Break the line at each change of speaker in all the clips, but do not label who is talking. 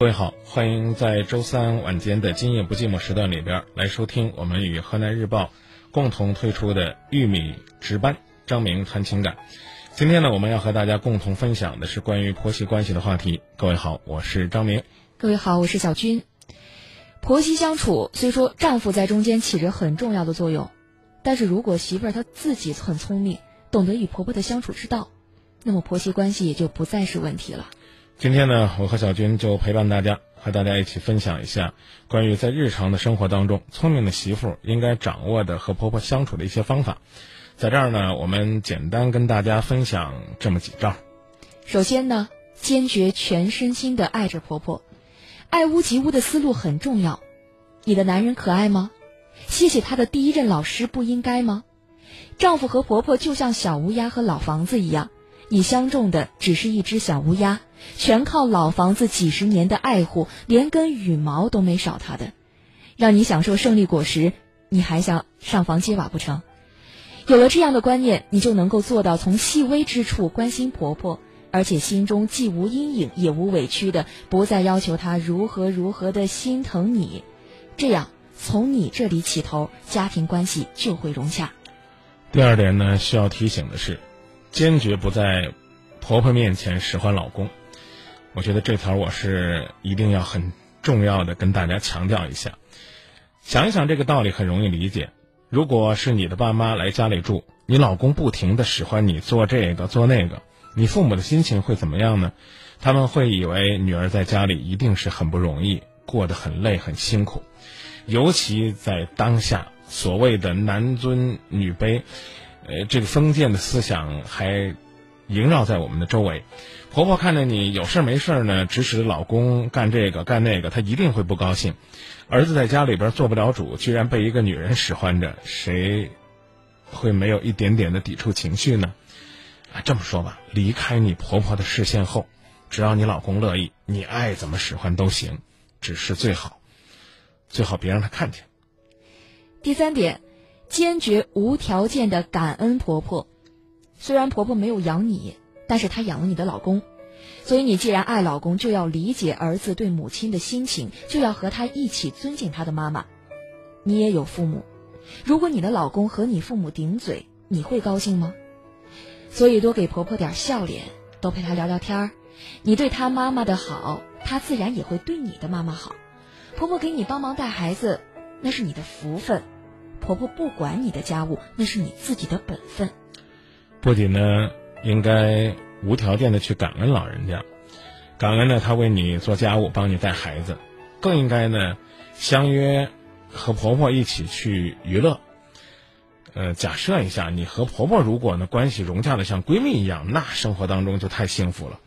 各位好，欢迎在周三晚间的《今夜不寂寞》时段里边来收听我们与河南日报共同推出的《玉米值班》，张明谈情感。今天呢，我们要和大家共同分享的是关于婆媳关系的话题。各位好，我是张明。
各位好，我是小军。婆媳相处，虽说丈夫在中间起着很重要的作用，但是如果媳妇儿她自己很聪明，懂得与婆婆的相处之道，那么婆媳关系也就不再是问题了。
今天呢，我和小军就陪伴大家，和大家一起分享一下关于在日常的生活当中，聪明的媳妇应该掌握的和婆婆相处的一些方法。在这儿呢，我们简单跟大家分享这么几招。
首先呢，坚决全身心的爱着婆婆，爱屋及乌的思路很重要。你的男人可爱吗？谢谢他的第一任老师不应该吗？丈夫和婆婆就像小乌鸦和老房子一样。你相中的只是一只小乌鸦，全靠老房子几十年的爱护，连根羽毛都没少它的，让你享受胜利果实，你还想上房揭瓦不成？有了这样的观念，你就能够做到从细微之处关心婆婆，而且心中既无阴影也无委屈的，不再要求她如何如何的心疼你，这样从你这里起头，家庭关系就会融洽。
第二点呢，需要提醒的是。坚决不在婆婆面前使唤老公，我觉得这条我是一定要很重要的跟大家强调一下。想一想这个道理很容易理解。如果是你的爸妈来家里住，你老公不停的使唤你做这个做那个，你父母的心情会怎么样呢？他们会以为女儿在家里一定是很不容易，过得很累很辛苦，尤其在当下所谓的男尊女卑。呃，这个封建的思想还萦绕在我们的周围。婆婆看着你有事没事呢，指使老公干这个干那个，她一定会不高兴。儿子在家里边做不了主，居然被一个女人使唤着，谁会没有一点点的抵触情绪呢？啊，这么说吧，离开你婆婆的视线后，只要你老公乐意，你爱怎么使唤都行，只是最好最好别让他看见。
第三点。坚决无条件的感恩婆婆，虽然婆婆没有养你，但是她养了你的老公，所以你既然爱老公，就要理解儿子对母亲的心情，就要和他一起尊敬他的妈妈。你也有父母，如果你的老公和你父母顶嘴，你会高兴吗？所以多给婆婆点笑脸，多陪她聊聊天儿。你对她妈妈的好，她自然也会对你的妈妈好。婆婆给你帮忙带孩子，那是你的福分。婆婆不管你的家务，那是你自己的本分。
不仅呢，应该无条件的去感恩老人家，感恩呢，她为你做家务，帮你带孩子，更应该呢，相约和婆婆一起去娱乐。呃，假设一下，你和婆婆如果呢关系融洽的像闺蜜一样，那生活当中就太幸福了。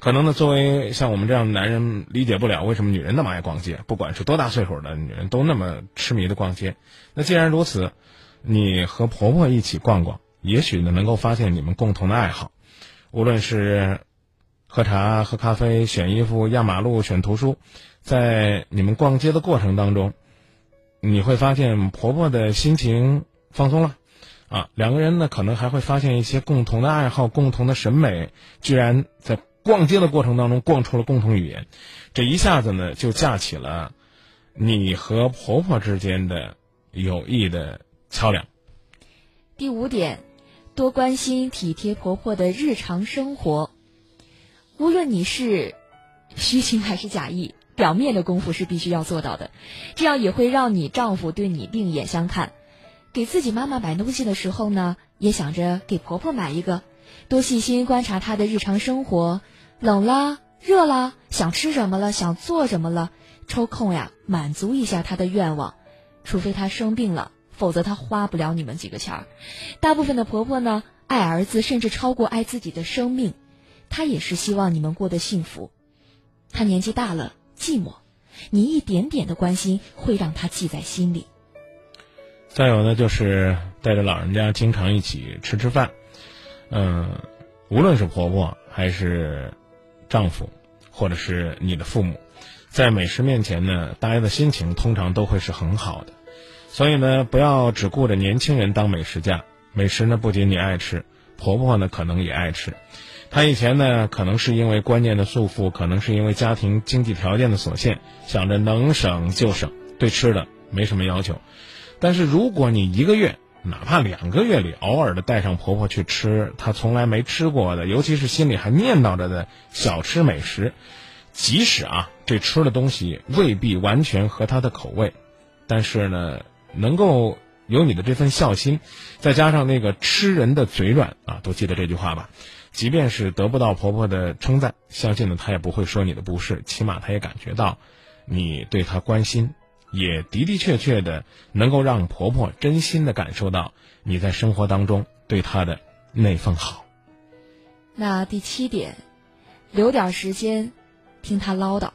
可能呢，作为像我们这样的男人，理解不了为什么女人那么爱逛街，不管是多大岁数的女人，都那么痴迷的逛街。那既然如此，你和婆婆一起逛逛，也许呢能够发现你们共同的爱好，无论是喝茶、喝咖啡、选衣服、压马路、选图书，在你们逛街的过程当中，你会发现婆婆的心情放松了，啊，两个人呢可能还会发现一些共同的爱好、共同的审美，居然在。逛街的过程当中，逛出了共同语言，这一下子呢，就架起了你和婆婆之间的友谊的桥梁。
第五点，多关心体贴婆婆的日常生活，无论你是虚情还是假意，表面的功夫是必须要做到的，这样也会让你丈夫对你另眼相看。给自己妈妈买东西的时候呢，也想着给婆婆买一个，多细心观察她的日常生活。冷了，热了，想吃什么了，想做什么了，抽空呀，满足一下他的愿望。除非他生病了，否则他花不了你们几个钱儿。大部分的婆婆呢，爱儿子甚至超过爱自己的生命，她也是希望你们过得幸福。她年纪大了，寂寞，你一点点的关心会让她记在心里。
再有呢，就是带着老人家经常一起吃吃饭，嗯，无论是婆婆还是。丈夫，或者是你的父母，在美食面前呢，大家的心情通常都会是很好的。所以呢，不要只顾着年轻人当美食家。美食呢，不仅你爱吃，婆婆呢可能也爱吃。她以前呢，可能是因为观念的束缚，可能是因为家庭经济条件的所限，想着能省就省，对吃的没什么要求。但是如果你一个月，哪怕两个月里偶尔的带上婆婆去吃她从来没吃过的，尤其是心里还念叨着的小吃美食，即使啊这吃的东西未必完全合她的口味，但是呢，能够有你的这份孝心，再加上那个吃人的嘴软啊，都记得这句话吧。即便是得不到婆婆的称赞，相信呢她也不会说你的不是，起码她也感觉到你对她关心。也的的确确的能够让婆婆真心的感受到你在生活当中对她的那份好。
那第七点，留点时间听她唠叨。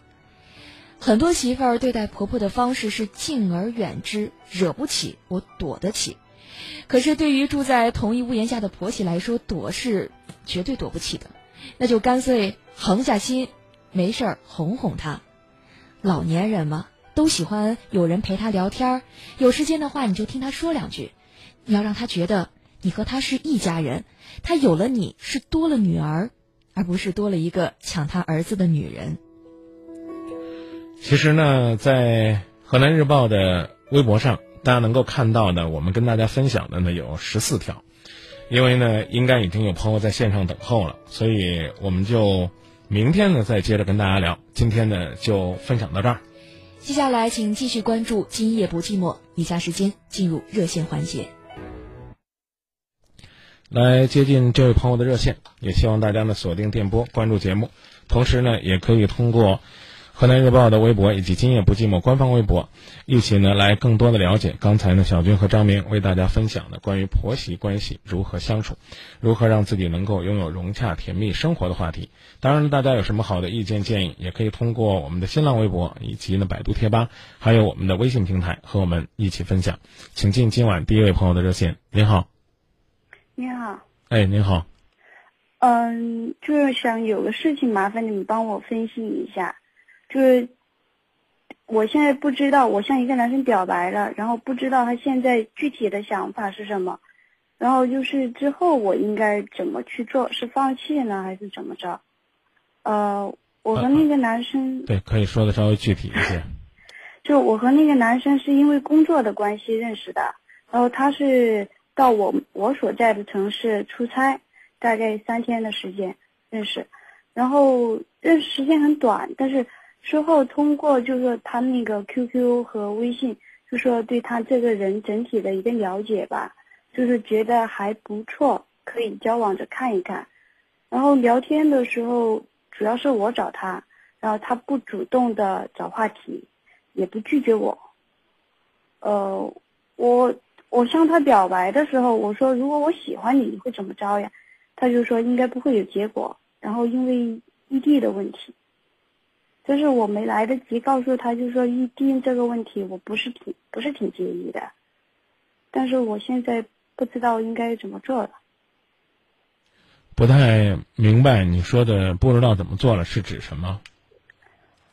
很多媳妇儿对待婆婆的方式是敬而远之，惹不起我躲得起。可是对于住在同一屋檐下的婆媳来说，躲是绝对躲不起的。那就干脆横下心，没事儿哄哄她。老年人嘛。都喜欢有人陪他聊天有时间的话你就听他说两句，你要让他觉得你和他是一家人，他有了你是多了女儿，而不是多了一个抢他儿子的女人。
其实呢，在河南日报的微博上，大家能够看到的，我们跟大家分享的呢有十四条，因为呢应该已经有朋友在线上等候了，所以我们就明天呢再接着跟大家聊，今天呢就分享到这儿。
接下来，请继续关注《今夜不寂寞》。以下时间进入热线环节，
来接近这位朋友的热线。也希望大家呢锁定电波，关注节目，同时呢也可以通过。河南日报的微博以及今夜不寂寞官方微博，一起呢来更多的了解刚才呢小军和张明为大家分享的关于婆媳关系如何相处，如何让自己能够拥有融洽甜蜜生活的话题。当然，大家有什么好的意见建议，也可以通过我们的新浪微博以及呢百度贴吧，还有我们的微信平台和我们一起分享。请进今晚第一位朋友的热线。您好，
你好，
哎，您好，
嗯，就是想有个事情麻烦你们帮我分析一下。就是我现在不知道，我向一个男生表白了，然后不知道他现在具体的想法是什么，然后就是之后我应该怎么去做？是放弃呢，还是怎么着？呃，我和那个男生
对，可以说的稍微具体一些。
就我和那个男生是因为工作的关系认识的，然后他是到我我所在的城市出差，大概三天的时间认识，然后认识时间很短，但是。之后通过就是他那个 QQ 和微信，就说对他这个人整体的一个了解吧，就是觉得还不错，可以交往着看一看。然后聊天的时候，主要是我找他，然后他不主动的找话题，也不拒绝我。呃，我我向他表白的时候，我说如果我喜欢你，你会怎么着呀？他就说应该不会有结果。然后因为异地的问题。就是我没来得及告诉他，就说预定这个问题，我不是挺不是挺介意的，但是我现在不知道应该怎么做了。
不太明白你说的不知道怎么做了是指什么？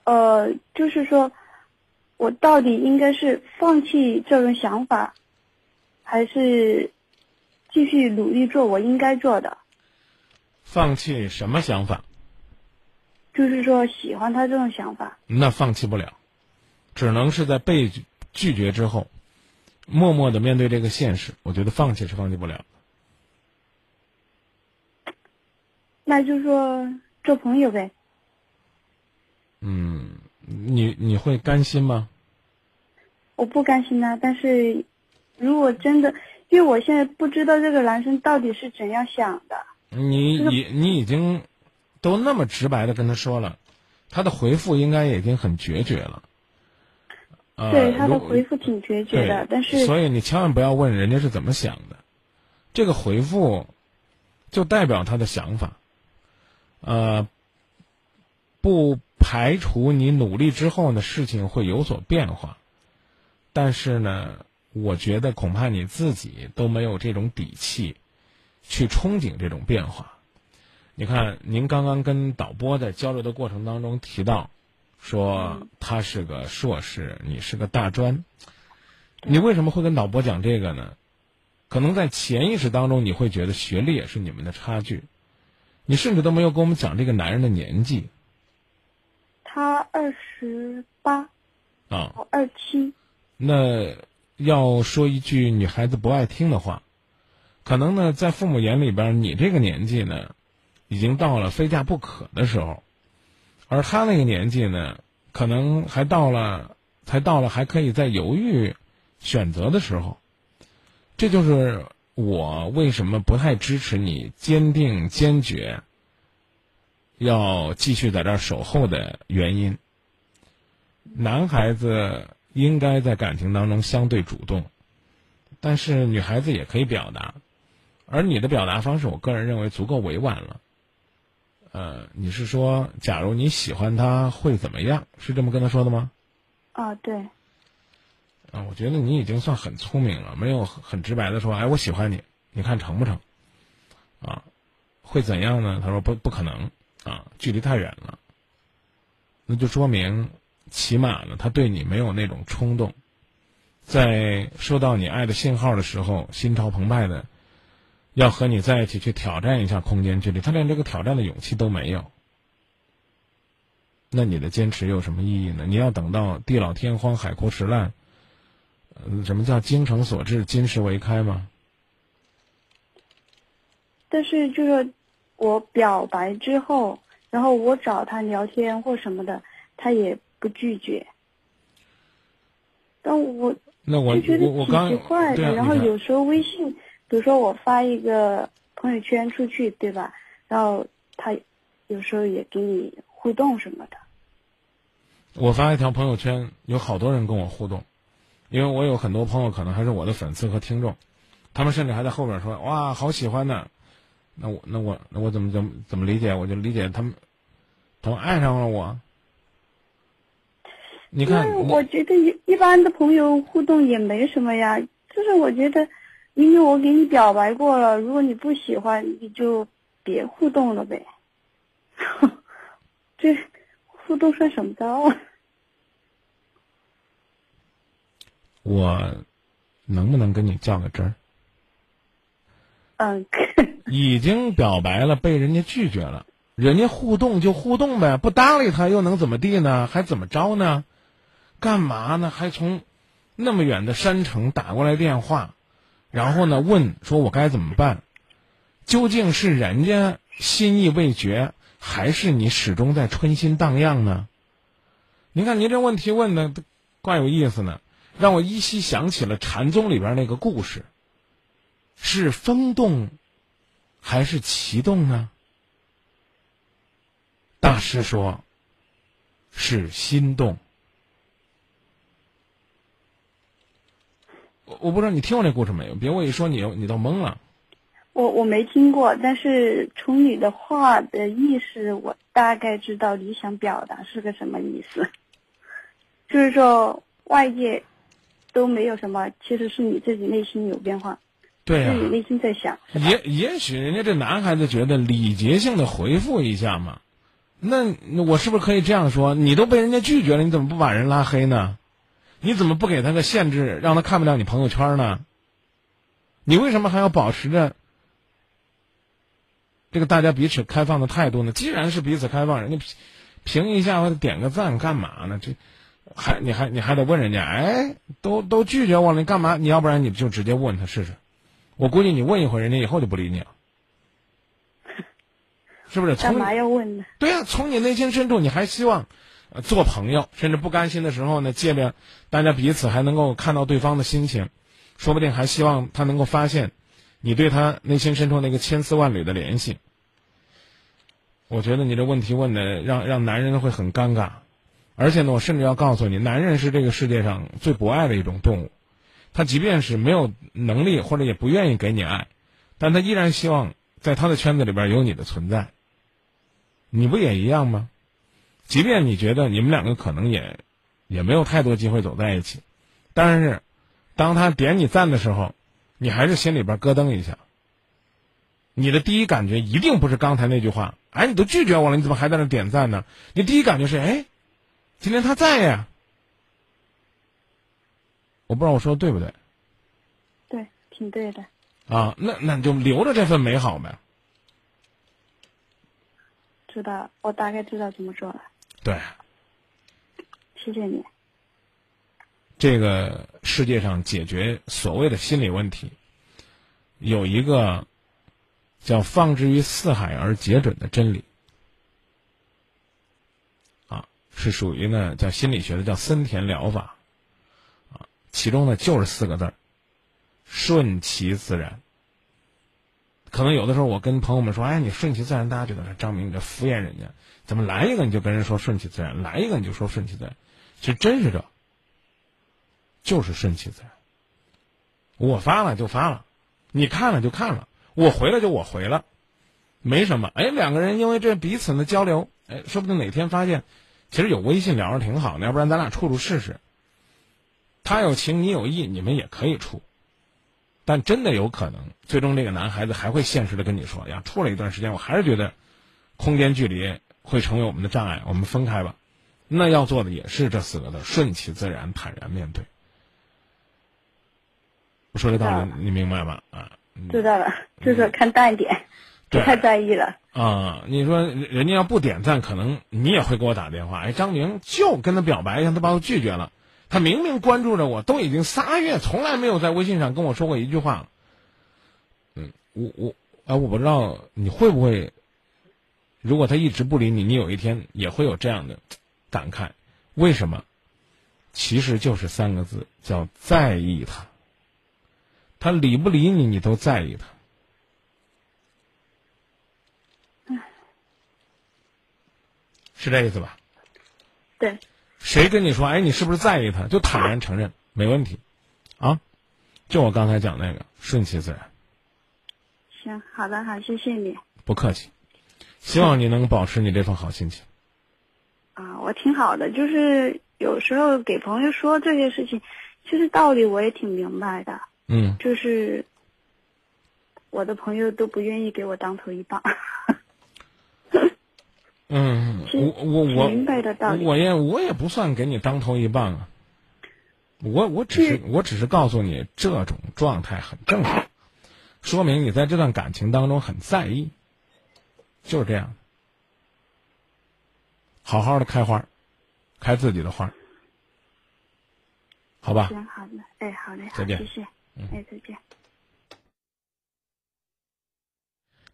呃，就是说，我到底应该是放弃这种想法，还是继续努力做我应该做的？
放弃什么想法？
就是说，喜欢他这种想法，
那放弃不了，只能是在被拒绝之后，默默的面对这个现实。我觉得放弃是放弃不了。
那就说做朋友呗。
嗯，你你会甘心吗？
我不甘心啊！但是，如果真的，因为我现在不知道这个男生到底是怎样想的。
你已你已经。都那么直白的跟他说了，他的回复应该已经很决绝了。
对他的回复挺决绝的，但是
所以你千万不要问人家是怎么想的，这个回复就代表他的想法。呃，不排除你努力之后呢，事情会有所变化，但是呢，我觉得恐怕你自己都没有这种底气去憧憬这种变化。你看，您刚刚跟导播在交流的过程当中提到，说他是个硕士，你是个大专，你为什么会跟导播讲这个呢？可能在潜意识当中，你会觉得学历也是你们的差距，你甚至都没有跟我们讲这个男人的年纪
他二十八，
啊。
我二七。
那要说一句女孩子不爱听的话，可能呢，在父母眼里边，你这个年纪呢，已经到了非嫁不可的时候，而他那个年纪呢，可能还到了，才到了还可以再犹豫选择的时候。这就是我为什么不太支持你坚定坚决要继续在这儿守候的原因。男孩子应该在感情当中相对主动，但是女孩子也可以表达，而你的表达方式，我个人认为足够委婉了。呃，你是说，假如你喜欢他会怎么样？是这么跟他说的吗？
啊，对，
啊，我觉得你已经算很聪明了，没有很很直白的说，哎，我喜欢你，你看成不成？啊，会怎样呢？他说不，不可能啊，距离太远了。那就说明，起码呢，他对你没有那种冲动，在收到你爱的信号的时候，心潮澎湃的，要和你在一起去挑战一下空间距离，他连这个挑战的勇气都没有。那你的坚持有什么意义呢？你要等到地老天荒、海枯石烂，嗯，什么叫精诚所至、金石为开吗？
但是就是我表白之后，然后我找他聊天或什么的，他也不拒绝。但我
那我我我刚
怪的。
对啊，
然后有时候微信，比如说我发一个朋友圈出去，对吧？然后他有时候也给你互动什么的。
我发一条朋友圈，有好多人跟我互动，因为我有很多朋友可能还是我的粉丝和听众，他们甚至还在后边说：“哇，好喜欢呢。”那我那我那我怎么怎么怎么理解？我就理解他们，他们爱上了我。你看，
我觉得一一般的朋友互动也没什么呀，就是我觉得，因为我给你表白过了，如果你不喜欢，你就别互动了呗。这互动算什么招啊？
我能不能跟你较个真儿？
嗯，
已经表白了，被人家拒绝了，人家互动就互动呗，不搭理他又能怎么地呢？还怎么着呢？干嘛呢？还从那么远的山城打过来电话，然后呢问说我该怎么办？究竟是人家心意未决，还是你始终在春心荡漾呢？您看您这问题问的怪有意思呢，让我依稀想起了禅宗里边那个故事。是风动，还是旗动呢？大师说，是心动。我我不知道你听过这故事没有？别我一说你你都懵了。
我我没听过，但是从你的话的意思，我大概知道你想表达是个什么意思。就是说，外界都没有什么，其实是你自己内心有变化。
对呀、
内心在想，
也也许人家这男孩子觉得礼节性的回复一下嘛，那那我是不是可以这样说？你都被人家拒绝了，你怎么不把人拉黑呢？你怎么不给他个限制，让他看不了你朋友圈呢？你为什么还要保持着这个大家彼此开放的态度呢？既然是彼此开放，人家评评一下或者点个赞干嘛呢？这还你还你还得问人家，哎，都都拒绝我了，你干嘛？你要不然你就直接问他试试。我估计你问一回，人家以后就不理你了，是不是？从
干嘛要问呢？
对呀、从你内心深处，你还希望、呃做朋友，甚至不甘心的时候呢，借着大家彼此还能够看到对方的心情，说不定还希望他能够发现你对他内心深处那个千丝万缕的联系。我觉得你这问题问的让让男人会很尴尬，而且呢，我甚至要告诉你，男人是这个世界上最博爱的一种动物，他即便是没有能力或者也不愿意给你爱，但他依然希望在他的圈子里边有你的存在。你不也一样吗？即便你觉得你们两个可能也也没有太多机会走在一起，但是当他点你赞的时候，你还是心里边咯噔一下。你的第一感觉一定不是刚才那句话，哎，你都拒绝我了，你怎么还在那点赞呢？你第一感觉是，哎，今天他在呀。我不知道我说的对不对
对，挺对的。
啊？那那你就留着这份美好呗。
知道，我大概知道怎么做了。
对，
谢谢你。
这个世界上解决所谓的心理问题，有一个叫“放之于四海而皆准”的真理，啊，是属于呢叫心理学的叫森田疗法，啊，其中呢就是四个字儿：顺其自然。可能有的时候我跟朋友们说：“哎，你顺其自然。”大家觉得说张明你这敷衍人家，怎么来一个你就跟人说顺其自然，来一个你就说顺其自然？其实真是这，就是顺其自然。我发了就发了，你看了就看了，我回了就我回了，没什么。哎，两个人因为这彼此的交流，哎，说不定哪天发现，其实有微信聊着挺好的，要不然咱俩处处试试。他有情，你有意，你们也可以处。但真的有可能，最终这个男孩子还会现实的跟你说：“呀，处了一段时间，我还是觉得空间距离会成为我们的障碍，我们分开吧。”那要做的也是这四个字：顺其自然，坦然面对。我说这道理你明白吧？啊，
知道了，就是看淡一点，不太在意了。
啊，你说人家要不点赞，可能你也会给我打电话。哎，张明就跟他表白一下，他把我拒绝了。他明明关注着我，都已经仨月，从来没有在微信上跟我说过一句话了。嗯，我我哎，我不知道你会不会，如果他一直不理你，你有一天也会有这样的 感慨。为什么？其实就是三个字，叫在意他。他理不理你，你都在意他。是这意思吧？
对。
谁跟你说？哎，你是不是在意他？就坦然承认，没问题，啊，就我刚才讲那个，顺其自然。
行，好的，好，谢谢你。
不客气，希望你能保持你这份好心情。
啊，我挺好的，就是有时候给朋友说这些事情，其实道理我也挺明白的。
嗯。
就是我的朋友都不愿意给我当头一棒。
嗯，我我我明白的道理我也我也不算给你当头一棒啊，我我只是我只是告诉你这种状态很正常，说明你在这段感情当中很在意，就是这样。好好的开花，开自己的花，好吧？
行，好的，哎，好嘞，
再见，
谢谢，哎，再见。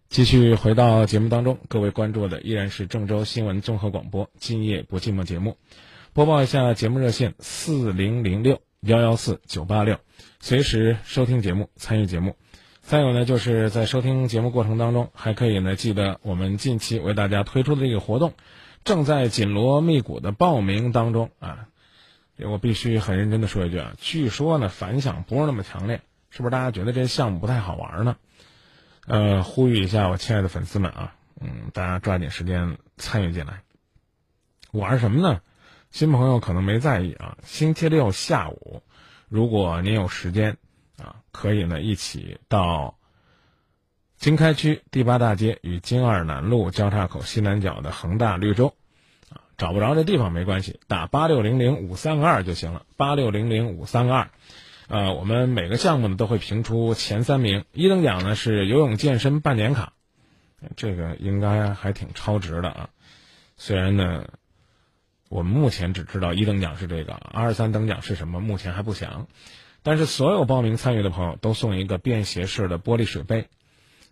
继续回到节目当中，各位关注的依然是郑州新闻综合广播《今夜不寂寞》节目，播报一下节目热线四零零六幺幺四九八六，随时收听节目、参与节目。再有呢，就是在收听节目过程当中，还可以呢记得我们近期为大家推出的这个活动，正在紧锣密鼓的报名当中啊。我必须很认真的说一句啊，据说呢反响不是那么强烈，是不是大家觉得这项目不太好玩呢？呃，呼吁一下我亲爱的粉丝们啊，嗯，大家抓紧时间参与进来。玩什么呢？新朋友可能没在意啊。星期六下午，如果您有时间，可以呢一起到经开区第八大街与京二南路交叉口西南角的恒大绿洲啊，找不着这地方没关系，打八六零零五三个二就行了，八六零零五三个二。呃，我们每个项目呢都会评出前三名，一等奖呢是游泳健身半年卡，这个应该还挺超值的啊。虽然呢，我们目前只知道一等奖是这个，二三等奖是什么，目前还不详。但是所有报名参与的朋友都送一个便携式的玻璃水杯，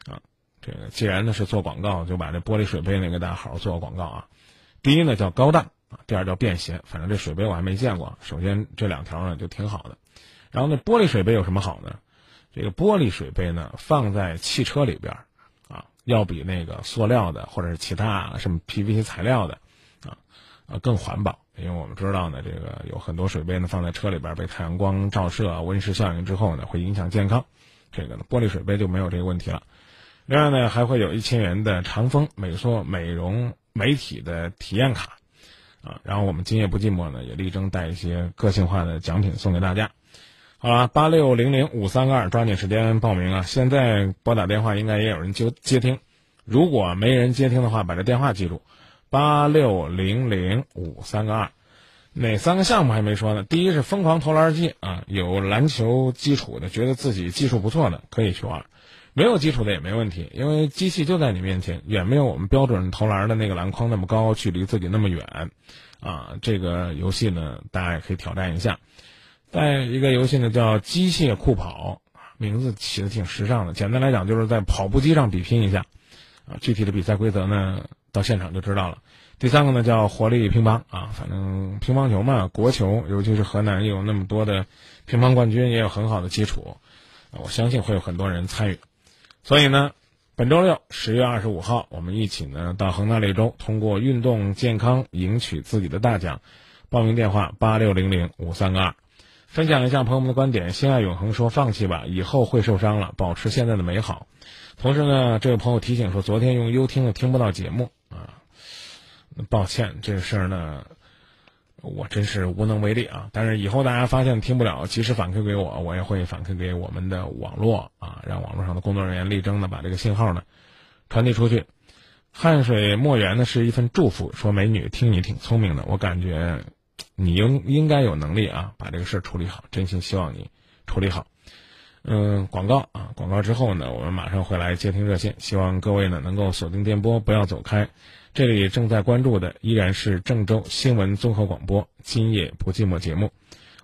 啊，这个既然呢是做广告，就把这玻璃水杯呢给大家好好做个广告啊。第一呢叫高档啊，第二叫便携，反正这水杯我还没见过。首先这两条呢就挺好的。然后呢，玻璃水杯有什么好呢？这个玻璃水杯呢，放在汽车里边儿，啊，要比那个塑料的或者是其他什么 PVC 材料的，啊，啊更环保。因为我们知道呢，这个有很多水杯呢放在车里边被太阳光照射啊、温室效应之后呢，会影响健康。这个，玻璃水杯就没有这个问题了。另外呢，还会有一千元的长风美缩美容美体的体验卡，啊，然后我们今夜不寂寞呢，也力争带一些个性化的奖品送给大家。好了，八六零零五三个二，抓紧时间报名啊！现在拨打电话应该也有人接接听，如果没人接听的话，把这电话记住，八六零零五三个二。哪三个项目还没说呢？第一是疯狂投篮机啊，有篮球基础的，觉得自己技术不错的可以去玩。没有基础的也没问题，因为机器就在你面前，远没有我们标准投篮的那个篮筐那么高，距离自己那么远，啊，这个游戏呢，大家也可以挑战一下。再一个游戏呢，叫机械酷跑，名字起的挺时尚的。简单来讲，就是在跑步机上比拼一下，啊，具体的比赛规则呢，到现场就知道了。第三个呢，叫活力乒乓啊，反正乒乓球嘛，国球，尤其是河南有那么多的乒乓冠军，也有很好的基础，我相信会有很多人参与。所以呢，本周六十月二十五号，我们一起呢到恒大绿洲，通过运动健康赢取自己的大奖。报名电话八六零零五三个二。分享一下朋友们的观点。心爱永恒说：“放弃吧，以后会受伤了，保持现在的美好。”同时呢，这位朋友提醒说，昨天用优听的听不到节目，抱歉，这个事儿呢。我真是无能为力啊！但是以后大家发现听不了，及时反馈给我，我也会反馈给我们的网络啊，让网络上的工作人员力争的把这个信号呢传递出去。汗水墨源呢是一份祝福，说美女听你挺聪明的，我感觉你应应该有能力啊把这个事儿处理好，真心希望你处理好。嗯，广告啊，广告之后呢，我们马上会来接听热线，希望各位呢能够锁定电波，不要走开。这里正在关注的依然是郑州新闻综合广播《今夜不寂寞》节目，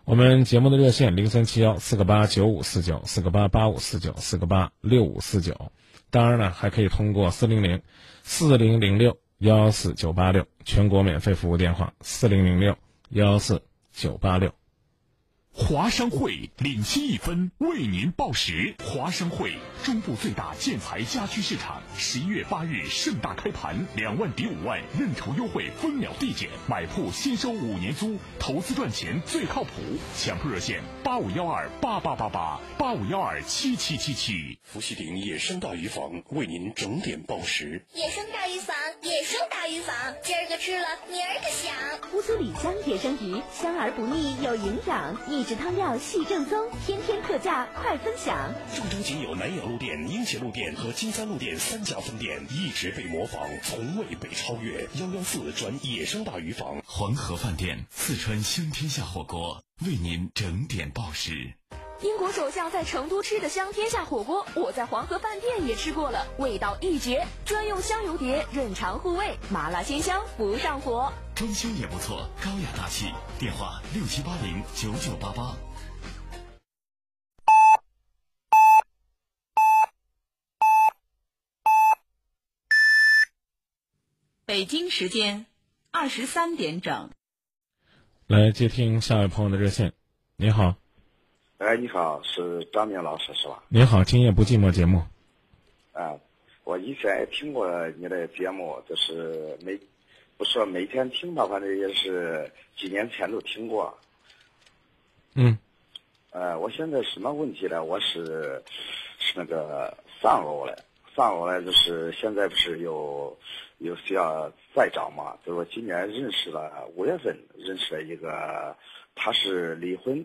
我们节目的热线零三七幺四个八九五四九四个八八五四九四个八六五四九，当然呢还可以通过四零零四零零六幺四九八六全国免费服务电话四零零六幺四九八六。
华商会领先一分，为您报时。华商会中部最大建材家居市场，十一月八日盛大开盘，两万抵五万，认筹优惠分秒递减，买铺先收五年租，投资赚钱最靠谱。抢铺热线八五幺二八八八八八五幺二七七七七。
伏羲鼎野生大鱼坊为您整点报时。
野生大鱼坊，野生大鱼坊，今儿个吃了，明儿个想。
乌苏里江野生鱼，香而不腻，有营养。秘制汤料系正宗，天天特价快分享。
郑州仅有南阳路店、英杰路店和金山路店三家分店，一直被模仿，从未被超越。幺幺四转野生大鱼坊，
黄河饭店，四川香天下火锅为您整点报时。
英国首相在成都吃的香天下火锅，我在黄河饭店也吃过了，味道一绝。专用香油碟润肠护胃，麻辣鲜香不上火。
装修也不错，高雅大气。电话六七八零九九八八。
北京时间二十三点整。
来接听下一位朋友的热线。你好。
哎，你好，是张明老师是吧？
你好，今夜不寂寞节目。
啊，我以前也听过你的节目，就是每。不说每天听吧，反正也是几年前都听过。
嗯。
呃，我现在什么问题呢？我是是那个丧偶了，丧偶了，就是现在不是有有需要再找嘛？就是我今年认识了五月份认识了一个，他是离婚。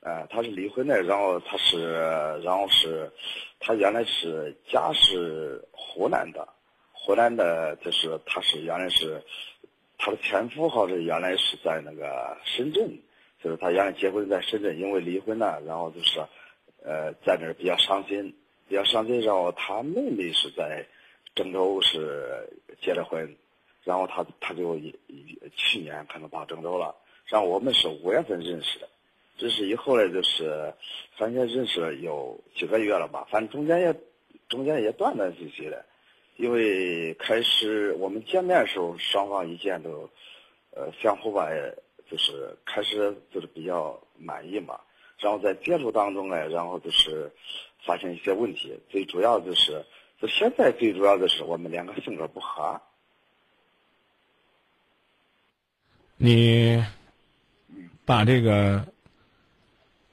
呃，他是离婚的，然后他是，然后是，他原来是家是湖南的。湖南的，就是他是原来是他的前夫，好像原来是在那个深圳，就是他原来结婚在深圳，因为离婚了，然后就是呃在那儿比较伤心，比较伤心。然后他妹妹是在郑州是结了婚，然后他他就去年可能到郑州了。然后我们是五月份认识的，认识以后呢，就是反正认识了有几个月了吧，反正中间也中间也断断续续的。因为开始我们见面的时候，双方意见都，呃，相互吧，就是开始就是比较满意嘛。然后在接触当中呢，然后就是发现一些问题，最主要就是，就现在最主要的是我们两个性格不合。
你把这个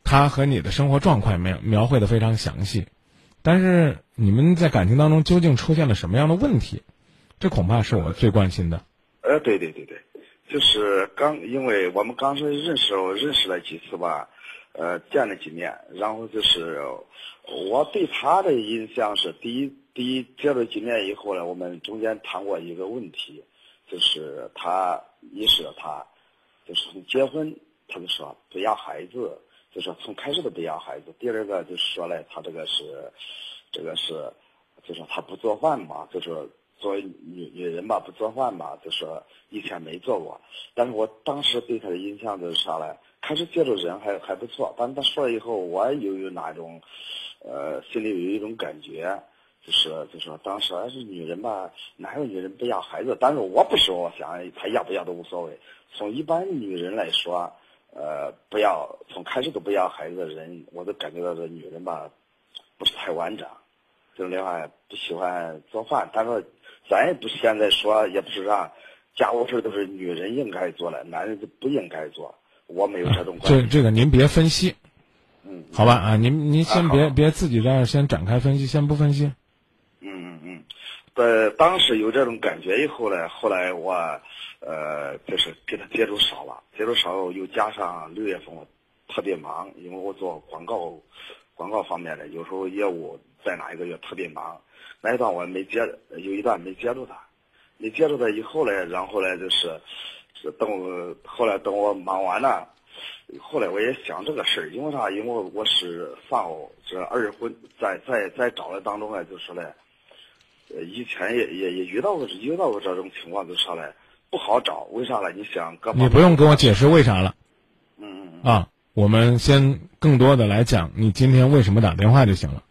他和你的生活状况描描绘的非常详细。但是你们在感情当中究竟出现了什么样的问题？这恐怕是我最关心的。
呃，对对对对，就是刚因为我们刚是认识，认识了几次吧，呃，见了几面，然后就是我对他的印象是，第一第一见了几面以后呢，我们中间谈过一个问题，就是他一是他，就是从结婚，他就说不要孩子。就说从开始都不要孩子。第二个就是说嘞，他这个是，这个是，就说他不做饭嘛，就说作为女女人吧，不做饭嘛，就说以前没做过。但是我当时对他的印象就是啥嘞？开始接触人还还不错，但是他说了以后，我又有那种，呃，心里有一种感觉。就是就说当时还是女人吧，哪有女人不要孩子？但是我不说我想她要不要都无所谓。从一般女人来说，呃，不要从开始都不要孩子的人，我都感觉到这女人吧，不是太完整。就另外不喜欢做饭，但是咱也不现在说，也不是让家务事都是女人应该做的，男人就不应该做。我没有这种观
这这个您别分析，
嗯，
好吧啊，您您先
啊
别别自己在这儿先展开分析，先不分析。
在，当时有这种感觉以后呢，后来我，呃，就是跟他接触少了，接触少又加上六月份我特别忙，因为我做广告，广告方面的，有时候业务在哪一个月特别忙，那一段我没接，有一段没接触他，没接触他以后呢，然后呢就是，等我后来等我忙完了。后来我也想这个事儿，因为啥？因为我是丧偶，这二婚在在在找的当中呢，就是嘞，呃，以前也也也遇到过遇到过这种情况，就上来，不好找。为啥嘞？你想各方面
你不用跟我解释为啥了
嗯嗯嗯
啊，我们先更多的来讲你今天为什么打电话就行了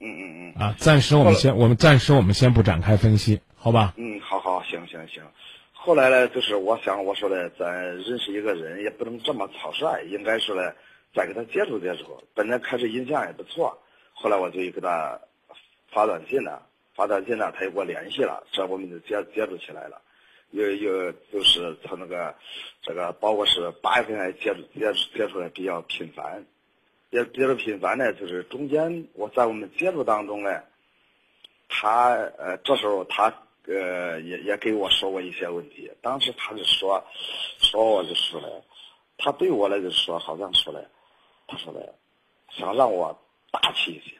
嗯嗯嗯
啊。暂时我们先我们暂时我们先不展开分析，好吧？
嗯，好好行行行。后来呢，就是我想我说的，咱认识一个人也不能这么草率，应该说呢，再跟他接触接触。本来开始印象也不错，后来我就给他发短信了，发短信呢，他又给我联系了，这我们就接接触起来了。有有就是他那个这个，包括是八月份还接触接触接触的比较频繁，接接触频繁呢，就是中间我在我们接触当中呢，他呃这时候他呃也也给我说过一些问题，当时他是说说我就说了，他对我来就说好像说了，他说的想让我大气一些，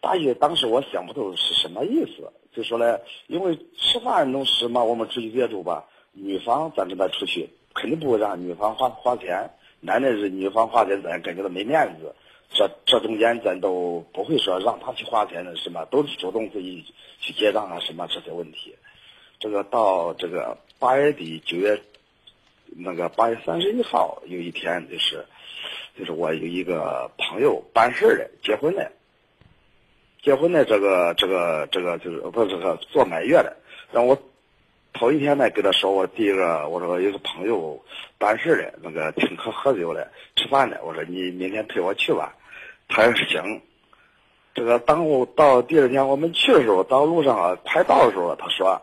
大爷当时我想不透是什么意思，就说呢，因为吃饭弄事嘛，我们出去接触吧，女方咱跟他出去肯定不会让女方花花钱，男的是女方花钱，咱感觉到没面子。这这中间咱都不会说让他去花钱的什么，都是主动自己去结账啊什么这些问题。这个到这个八月底九月，那个八月三十一号有一天就是，就是我有一个朋友办事的结婚的，结婚的这个这个这个就是不是这个做满月的，让我头一天呢跟他说，我第一个我说有个朋友办事的，那个请客喝酒的吃饭的，我说你明天陪我去吧。他说行。这个当我到第二天我们去的时候，到路上啊快到的时候，他说，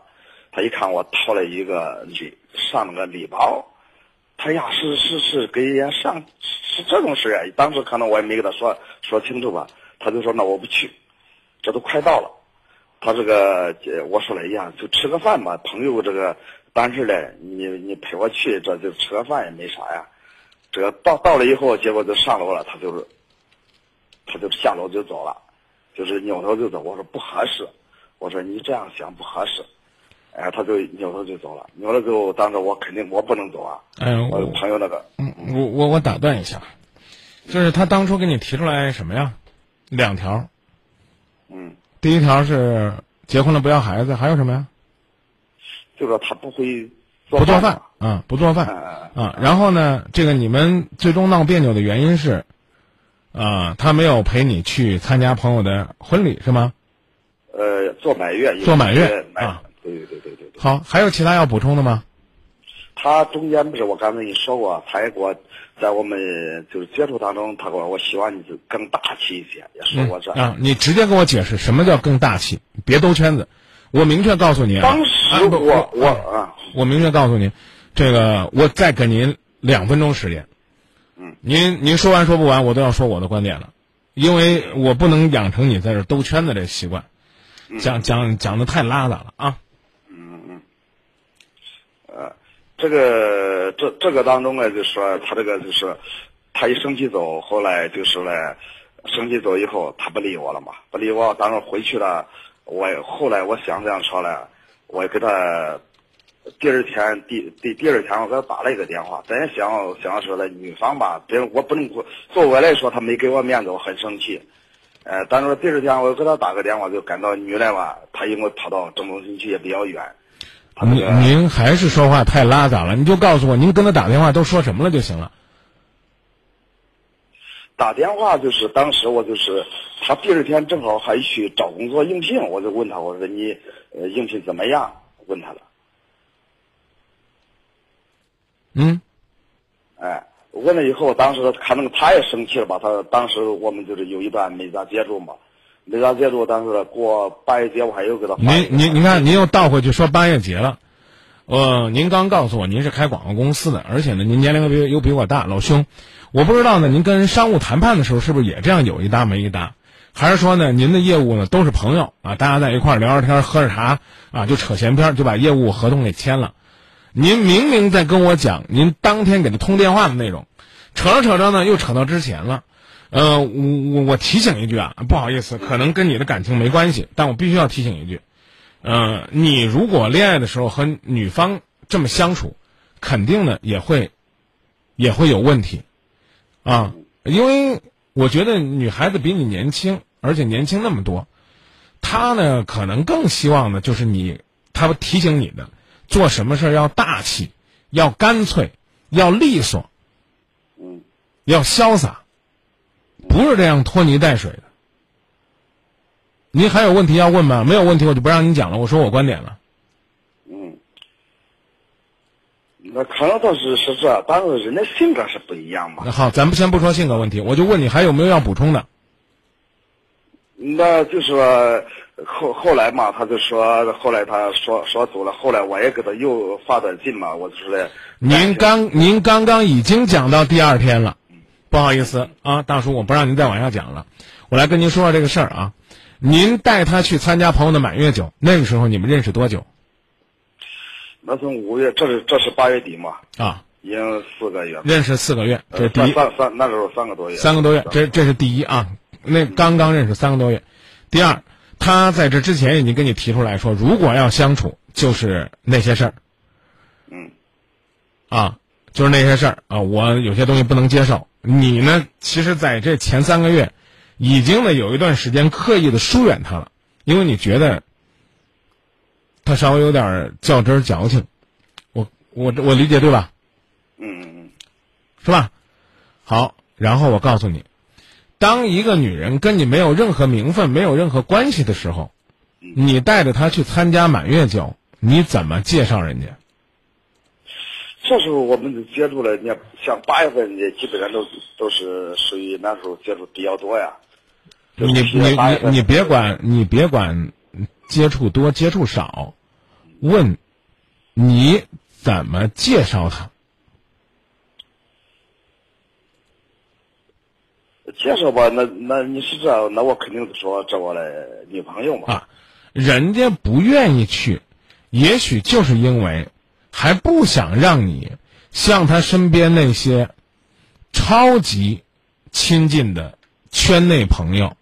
他一看我掏了一个礼上那个礼包，他呀是是是给人家上是这种事啊。当时可能我也没给他说说清楚吧，他就说那我不去，这都快到了。他这个呃我说了一样，就吃个饭吧，朋友这个办事嘞，你你陪我去，这就吃个饭也没啥呀。这个到到了以后，结果就上楼了，他就是，他就下楼就走了，就是扭头就走。我说不合适，我说你这样想不合适，哎，他就扭头就走了。扭了之后，当时我肯定我不能走啊，
哎，
我
我
朋友那个，
嗯，我我我打断一下，就是他当初给你提出来什么呀？两条，
嗯，
第一条是结婚了不要孩子，还有什么呀？
就说他不会
不做
饭
饭啊，不做
嗯
饭啊。然后呢，这个你们最终闹别扭的原因是，啊，他没有陪你去参加朋友的婚礼是吗？
呃，做满月，
做满月啊，
对对对对。
好，还有其他要补充的吗？
他中间不是我刚才跟你说过，他也给我在我们就是接触当中，他说我我希望你就更大气一些，也说我这。
啊，你直接跟我解释什么叫更大气，别兜圈子。我明确告诉你啊，
当时我我啊，
我明确告诉您，这个我再给您两分钟时间。
嗯，
您您说完说不完，我都要说我的观点了，因为我不能养成你在这兜圈子这习惯，讲讲讲的太拉杂了啊。
嗯嗯，呃，这个这这个当中呢，就说他这个就是他一生气走，后来就是呢，生气走以后，他不理我了嘛，不理我，当时回去了，我后来我想想说了，我给他第二天第第第二天我给他打了一个电话，咱也想想说了，女方吧，别我不能作为来说，他没给我面子，我很生气。呃，但是第二天我给他打个电话，就感到女的吧，她因为跑到郑州新区也比较远。
您您还是说话太拉杂了，你就告诉我，您跟他打电话都说什么了就行了。
打电话就是当时我就是他第二天正好还去找工作应聘，我就问他，我说你呃应聘怎么样？问他了。
嗯。
哎，问了以后，当时可能他也生气了吧？他当时我们就是有一段没咋接触嘛，没咋接住。当时过八月节，我还又给他。
您您您看，您又倒回去说八月节了。呃，您刚告诉我您是开广告公司的，而且呢，您年龄又比又比我大，老兄。我不知道呢，您跟商务谈判的时候是不是也这样有一搭没一搭，还是说呢，您的业务呢都是朋友啊，大家在一块儿聊着天、喝着茶啊，就扯闲篇，就把业务合同给签了。您明明在跟我讲您当天给他通电话的内容，扯着扯着呢又扯到之前了。呃，我我我提醒一句啊，不好意思，可能跟你的感情没关系，但我必须要提醒一句，呃，你如果恋爱的时候和女方这么相处，肯定呢也会也会有问题。啊，因为我觉得女孩子比你年轻，而且年轻那么多，她呢可能更希望的就是你，她提醒你的，做什么事要大气，要干脆，要利索，
嗯，
要潇洒，不是这样拖泥带水的。您还有问题要问吗？没有问题，我就不让您讲了。我说我观点了。
嗯那可能倒是是这，但是人的性格是不一样嘛。
那好，咱们先不说性格问题，我就问你还有没有要补充的？
那就说后后来嘛，他就说后来他说说走了，后来我也给他又发短信嘛，我就说。
您刚您刚刚已经讲到第二天了，不好意思啊，大叔，我不让您再往下讲了，我来跟您说说这个事儿啊。您带他去参加朋友的满月酒，那个时候你们认识多久？
那从五月，这是这是八月底嘛？
啊，
已经四个月。
认识四个月，这是第一。
三三那时候三个多月。
三个多月，这这是第一啊。那刚刚认识三个多月。第二，他在这之前已经跟你提出来说，如果要相处，就是那些事儿。
嗯。
啊，就是那些事儿啊，我有些东西不能接受。你呢，其实在这前三个月，已经呢有一段时间刻意的疏远他了，因为你觉得。他稍微有点较真儿矫情，我我我理解对吧？
嗯嗯嗯，
是吧？好，然后我告诉你，当一个女人跟你没有任何名分、没有任何关系的时候，你带着她去参加满月酒，你怎么介绍人家？
这时候我们就接触了，你像八月份的，基本上都都是属于那时候接触比较多呀。
你你你你别管，你别管接触多接触少。问，你怎么介绍他？
介绍吧，那那你是这样，那我肯定是说这我的女朋友嘛。
啊，人家不愿意去，也许就是因为还不想让你向他身边那些超级亲近的圈内朋友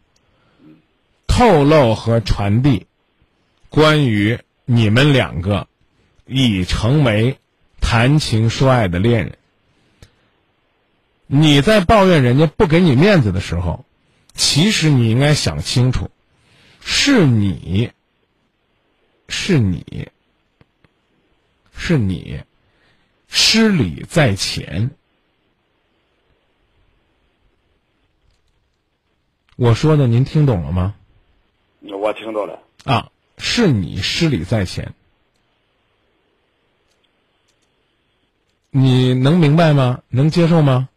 透露和传递关于。你们两个已成为谈情说爱的恋人。你在抱怨人家不给你面子的时候，其实你应该想清楚，是你，是你，是你失礼在前。我说的您听懂了吗？
我听懂了。
啊。是你失礼在前，你能明白吗？能接受吗？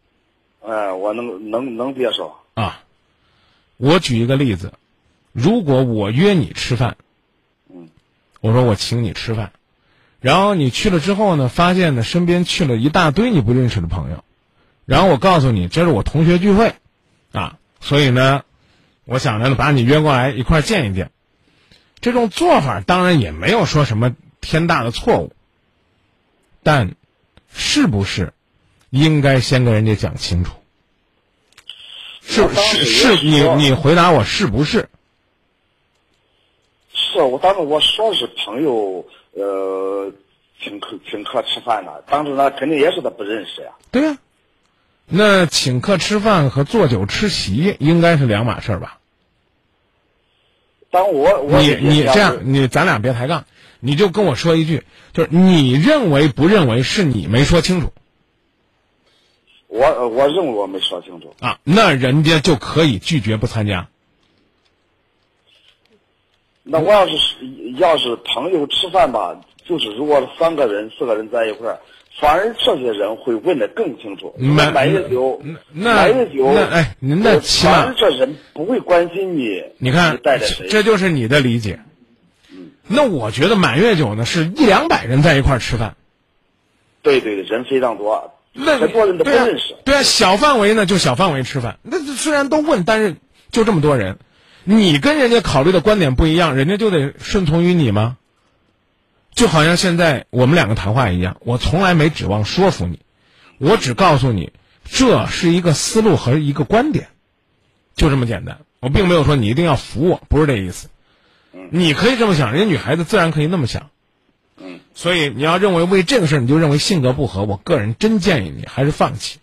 哎，我能能能接受
啊！我举一个例子，如果我约你吃饭，
嗯，
我说我请你吃饭，然后你去了之后呢，发现呢身边去了一大堆你不认识的朋友，然后我告诉你这是我同学聚会，啊，所以呢，我想着呢把你约过来一块见一见。这种做法当然也没有说什么天大的错误，但是不是应该先跟人家讲清楚？是是是，你你回答我是不是？
是我当时我说是朋友，呃，请客请客吃饭呢，当时呢肯定也是他不认识呀。
对呀、那请客吃饭和做酒吃席应该是两码事儿吧？
当我我
你你这样，你咱俩别抬杠，你就跟我说一句，就是你认为不认为是你没说清楚
我呃我认为我没说清楚。
啊？那人家就可以拒绝不参加。
那我要是要是朋友吃饭吧，就是如果三个人四个人在一块儿，反而这些人会问的更清楚。
买
买的酒，
那
买的酒，
那哎您那
呃
起码
这人不会关心你。
你看
带着谁？
这就是你的理解。那我觉得满月酒呢是一两百人在一块儿吃饭，
对对对，人非常多，
那
很多人都不认识。
对啊，小范围呢就小范围吃饭。那这虽然都问，但是就这么多人，你跟人家考虑的观点不一样，人家就得顺从于你吗？就好像现在我们两个谈话一样，我从来没指望说服你，我只告诉你这是一个思路和一个观点，就这么简单。我并没有说你一定要服我，不是这意思。你可以这么想，人家女孩子自然可以那么想。
嗯，
所以你要认为为这个事儿你就认为性格不合，我个人真建议你还是放弃。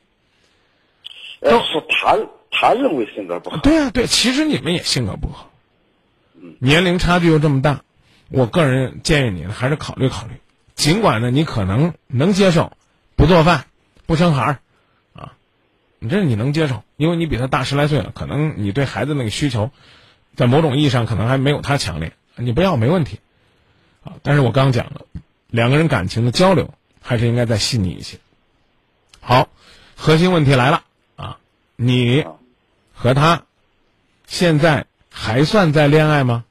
要，是谈他认为性格不好。
对啊，对，其实你们也性格不合，年龄差距又这么大，我个人建议你呢还是考虑考虑。尽管呢，你可能能接受不做饭、不生孩儿，啊，你这你能接受，因为你比他大十来岁了，可能你对孩子那个需求，在某种意义上可能还没有他强烈，你不要没问题，啊，但是我刚讲了，两个人感情的交流还是应该再细腻一些。好，核心问题来了啊，你和他现在还算在恋爱吗？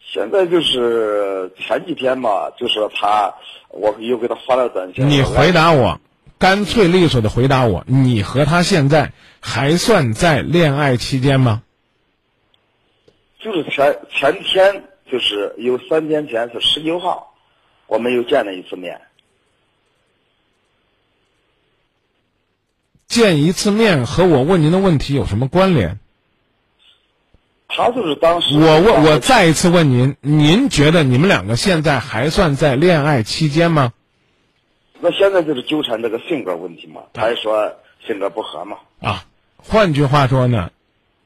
现在就是前几天嘛，就是他，我又给他发了短信。
你回答我，干脆利索的回答我，你和他现在还算在恋爱期间吗？
就是前前天，就是有三天前是十九号，我们又见了一次面。
见一次面和我问您的问题有什么关联？
他就是当时
我问，我再一次问您，您觉得你们两个现在还算在恋爱期间吗？
那现在就是纠缠这个性格问题嘛，他还说性格不合嘛。
啊，换句话说呢，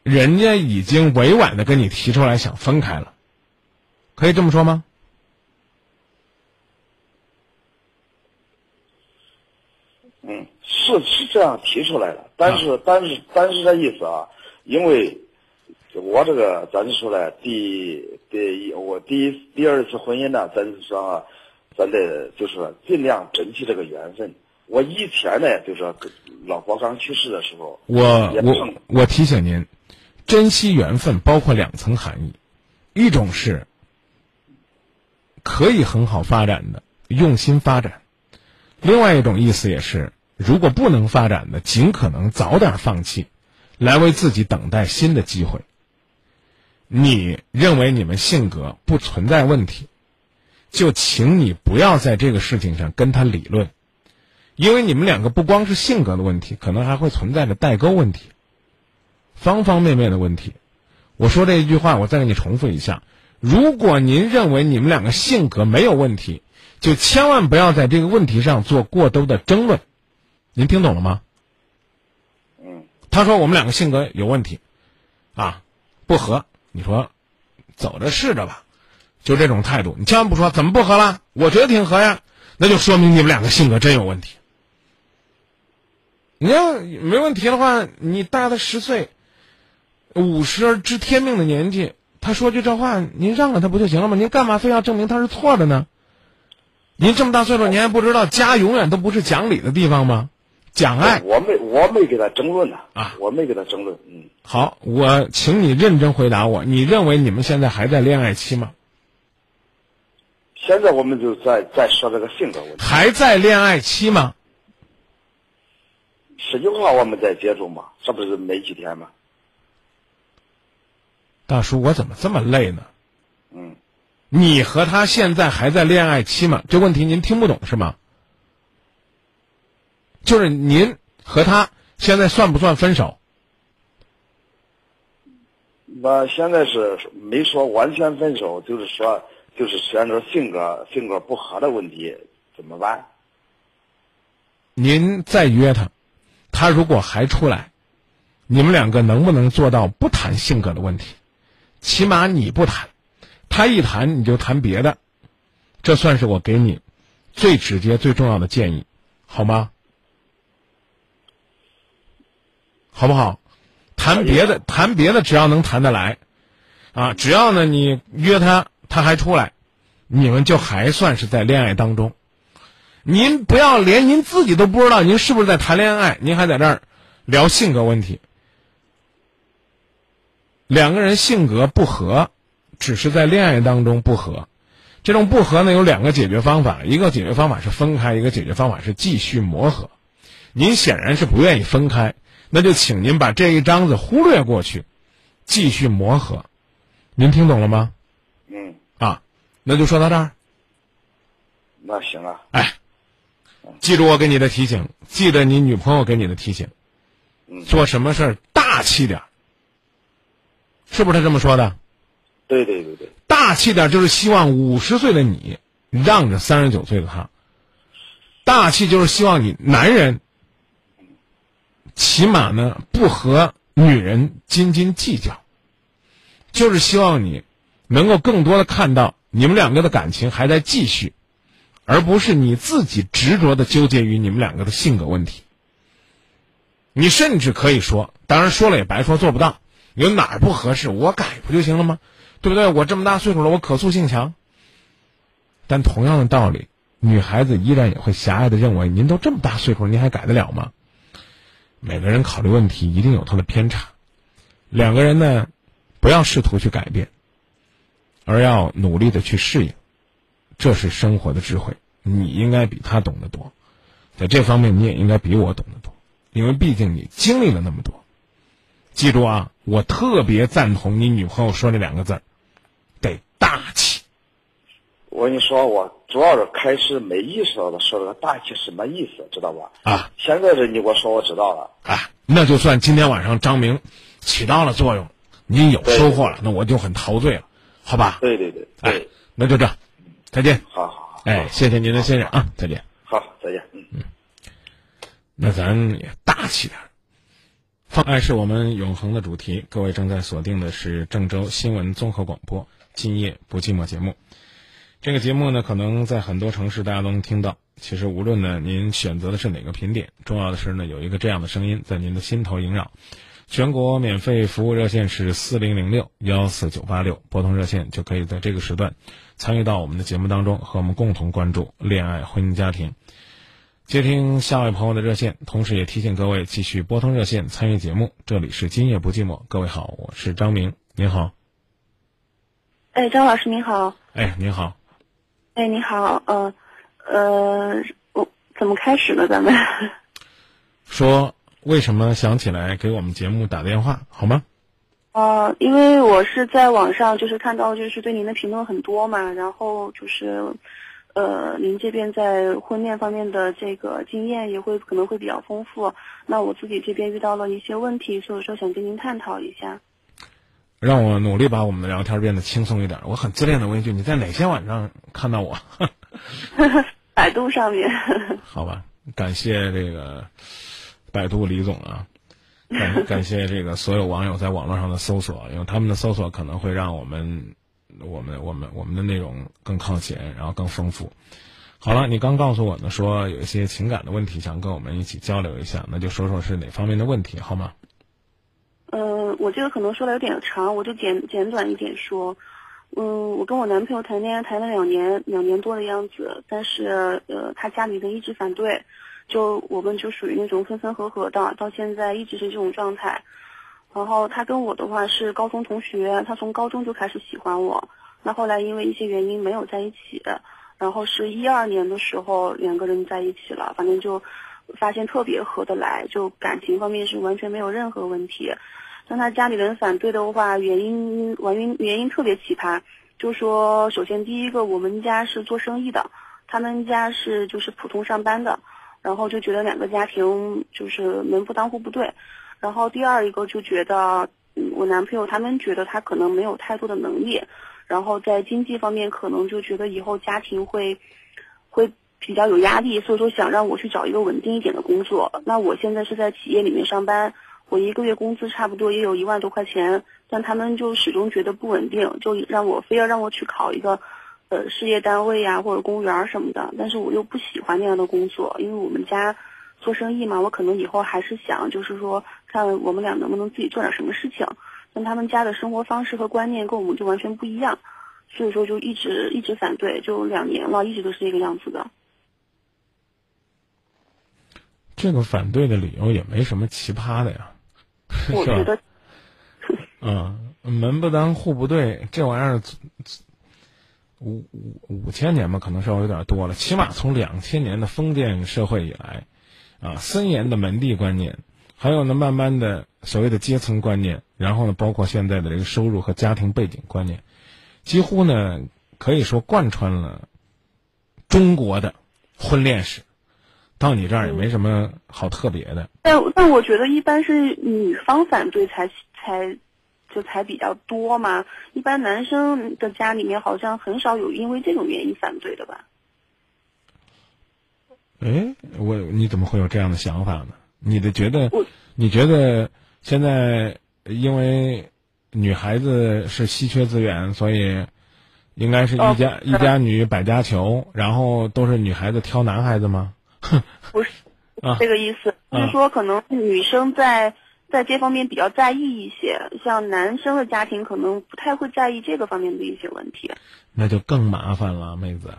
人家已经委婉的跟你提出来想分开了，可以这么说吗？
嗯，是是这样提出来的，但是、但是但是这意思啊，因为我这个咱就说了，第第一我第一第二次婚姻呢，咱就说啊咱得就是说尽量珍惜这个缘分。我以前呢，就是说老婆刚去世的时候，
我我我提醒您，珍惜缘分包括两层含义，一种是可以很好发展的，用心发展；另外一种意思也是，如果不能发展的，尽可能早点放弃，来为自己等待新的机会。你认为你们性格不存在问题，就请你不要在这个事情上跟他理论。因为你们两个不光是性格的问题，可能还会存在着代沟问题，方方面面的问题。我说这一句话，我再给你重复一下：如果您认为你们两个性格没有问题，就千万不要在这个问题上做过多的争论。您听懂了吗？
嗯，
他说我们两个性格有问题，啊，不合。你说，走着试着吧，就这种态度，你千万不说怎么不合了？我觉得挺合呀，那就说明你们两个性格真有问题。你要没问题的话，你大他十岁，五十而知天命的年纪，他说句这话，您让了他不就行了吗？您干嘛非要证明他是错的呢？您这么大岁数，您还不知道家永远都不是讲理的地方吗？讲爱。
我没我没给他争论呢
啊，
我没给他争论。嗯，
好，我请你认真回答我，你认为你们现在还在恋爱期吗？
现在我们就在在说这个性格问题。
还在恋爱期吗？
十九号我们在接触嘛，这不是没几天吗？
大叔，我怎么这么累呢？
嗯，
你和他现在还在恋爱期吗？这问题您听不懂是吗？就是您和他现在算不算分手？
那现在是没说完全分手，就是说就是选择性格性格不合的问题，怎么办？
您再约他，他如果还出来，你们两个能不能做到不谈性格的问题？起码你不谈，他一谈你就谈别的，这算是我给你最直接、最重要的建议，好吗？好不好？谈别的，谈别的，只要能谈得来，啊，只要呢你约他，他还出来，你们就还算是在恋爱当中。您不要连您自己都不知道您是不是在谈恋爱，您还在这儿聊性格问题。两个人性格不合，只是在恋爱当中不合。这种不合呢，有两个解决方法，一个解决方法是分开，一个解决方法是继续磨合。您显然是不愿意分开，那就请您把这一章子忽略过去，继续磨合。您听懂了吗？
嗯，
啊，那就说到这儿。
那行啊。
哎，记住我给你的提醒，记得你女朋友给你的提醒。
嗯，
做什么事儿大气点儿，是不是他这么说的？
对对对对，
大气点儿就是希望五十岁的你让着三十九岁的他。大气就是希望你男人，起码呢不和女人斤斤计较，就是希望你能够更多的看到你们两个的感情还在继续，而不是你自己执着的纠结于你们两个的性格问题。你甚至可以说，当然说了也白说，做不到。有哪儿不合适，我改不就行了吗？对不对？我这么大岁数了，我可塑性强。但同样的道理，女孩子依然也会狭隘的认为，您都这么大岁数，您还改得了吗？每个人考虑问题一定有他的偏差，两个人呢，不要试图去改变，而要努力的去适应，这是生活的智慧。你应该比他懂得多，在这方面你也应该比我懂得多，因为毕竟你经历了那么多。记住啊，我特别赞同你女朋友说那两个字儿，得大气。
我跟你说，我主要是开始没意识到的说这个大气什么意思，知道吧？
啊，
现在这你给我说，我知道了。
啊，那就算今天晚上张明起到了作用，你有收获了，那我就很陶醉了，好吧？
对对对，
哎，那就这，再见。
好好好，
哎，谢谢您的信任啊，再见。
好，再见。嗯
嗯，那咱也大气点儿。放爱是我们永恒的主题。各位正在锁定的是郑州新闻综合广播《今夜不寂寞》节目。这个节目呢，可能在很多城市大家都能听到。其实无论呢您选择的是哪个频点，重要的是呢有一个这样的声音在您的心头萦绕。全国免费服务热线是四零零六幺四九八六，拨通热线就可以在这个时段参与到我们的节目当中，和我们共同关注恋爱、婚姻、家庭。接听下位朋友的热线，同时也提醒各位继续拨通热线参与节目。这里是今夜不寂寞，各位好，我是张明，您好。
哎，张老师您好。
哎，您好。
哎，你好，呃，呃，我怎么开始呢？咱们
说为什么想起来给我们节目打电话，好吗？
呃，因为我是在网上就是看到就是对您的评论很多嘛，然后就是。呃，您这边在婚恋方面的这个经验也会可能会比较丰富。那我自己这边遇到了一些问题，所以说想跟您探讨一下。
让我努力把我们的聊天变得轻松一点。我很自恋的问一句：你在哪些网上看到我？
百度上面。
好吧，感谢这个百度李总啊，感 感谢这个所有网友在网络上的搜索，因为他们的搜索可能会让我们。我们我们我们的内容更靠前，然后更丰富。好了，你刚告诉我呢，说有一些情感的问题想跟我们一起交流一下，那就说说是哪方面的问题好吗？
我这个可能说的有点长，我就简简短一点说。嗯，我跟我男朋友谈恋爱谈了两年，两年多的样子，但是呃，他家里人一直反对，就我们就属于那种分分合合的，到现在一直是这种状态。然后他跟我的话是高中同学，他从高中就开始喜欢我。那后来因为一些原因没有在一起，然后是一二年的时候两个人在一起了，反正就发现特别合得来，就感情方面是完全没有任何问题。但他家里人反对的话，原因原因原因特别奇葩，就说首先第一个我们家是做生意的，他们家是就是普通上班的，然后就觉得两个家庭就是门不当户不对。然后第二一个就觉得，我男朋友他们觉得他可能没有太多的能力，然后在经济方面可能就觉得以后家庭会会比较有压力，所以说想让我去找一个稳定一点的工作。那我现在是在企业里面上班，我一个月工资差不多也有一万多块钱，但他们就始终觉得不稳定，就让我非要让我去考一个呃事业单位呀或者公务员什么的。但是我又不喜欢那样的工作，因为我们家。做生意嘛，我可能以后还是想，就是说，看我们俩能不能自己做点什么事情。但他们家的生活方式和观念跟我们就完全不一样，所以说就一直一直反对，就两年了，一直都是这个样子的。
这个反对的理由也没什么奇葩的呀，
我觉得，
嗯，门不当户不对，这玩意儿五五五千年吧，可能稍微有点多了，起码从两千年的封建社会以来。啊，森严的门第观念，还有呢，慢慢的所谓的阶层观念，然后呢，包括现在的这个收入和家庭背景观念，几乎呢可以说贯穿了中国的婚恋史。到你这儿也没什么好特别的。
但但我觉得一般是女方反对才才就才比较多嘛，一般男生的家里面好像很少有因为这种原因反对的吧。
哎，我你怎么会有这样的想法呢？你的觉得，你觉得现在因为女孩子是稀缺资源，所以应该是一家一家女百家求，然后都是女孩子挑男孩子吗？
不是，这个意思，就是说可能女生在在这方面比较在意一些，像男生的家庭可能不太会在意这个方面的一些问题。
那就更麻烦了，妹子。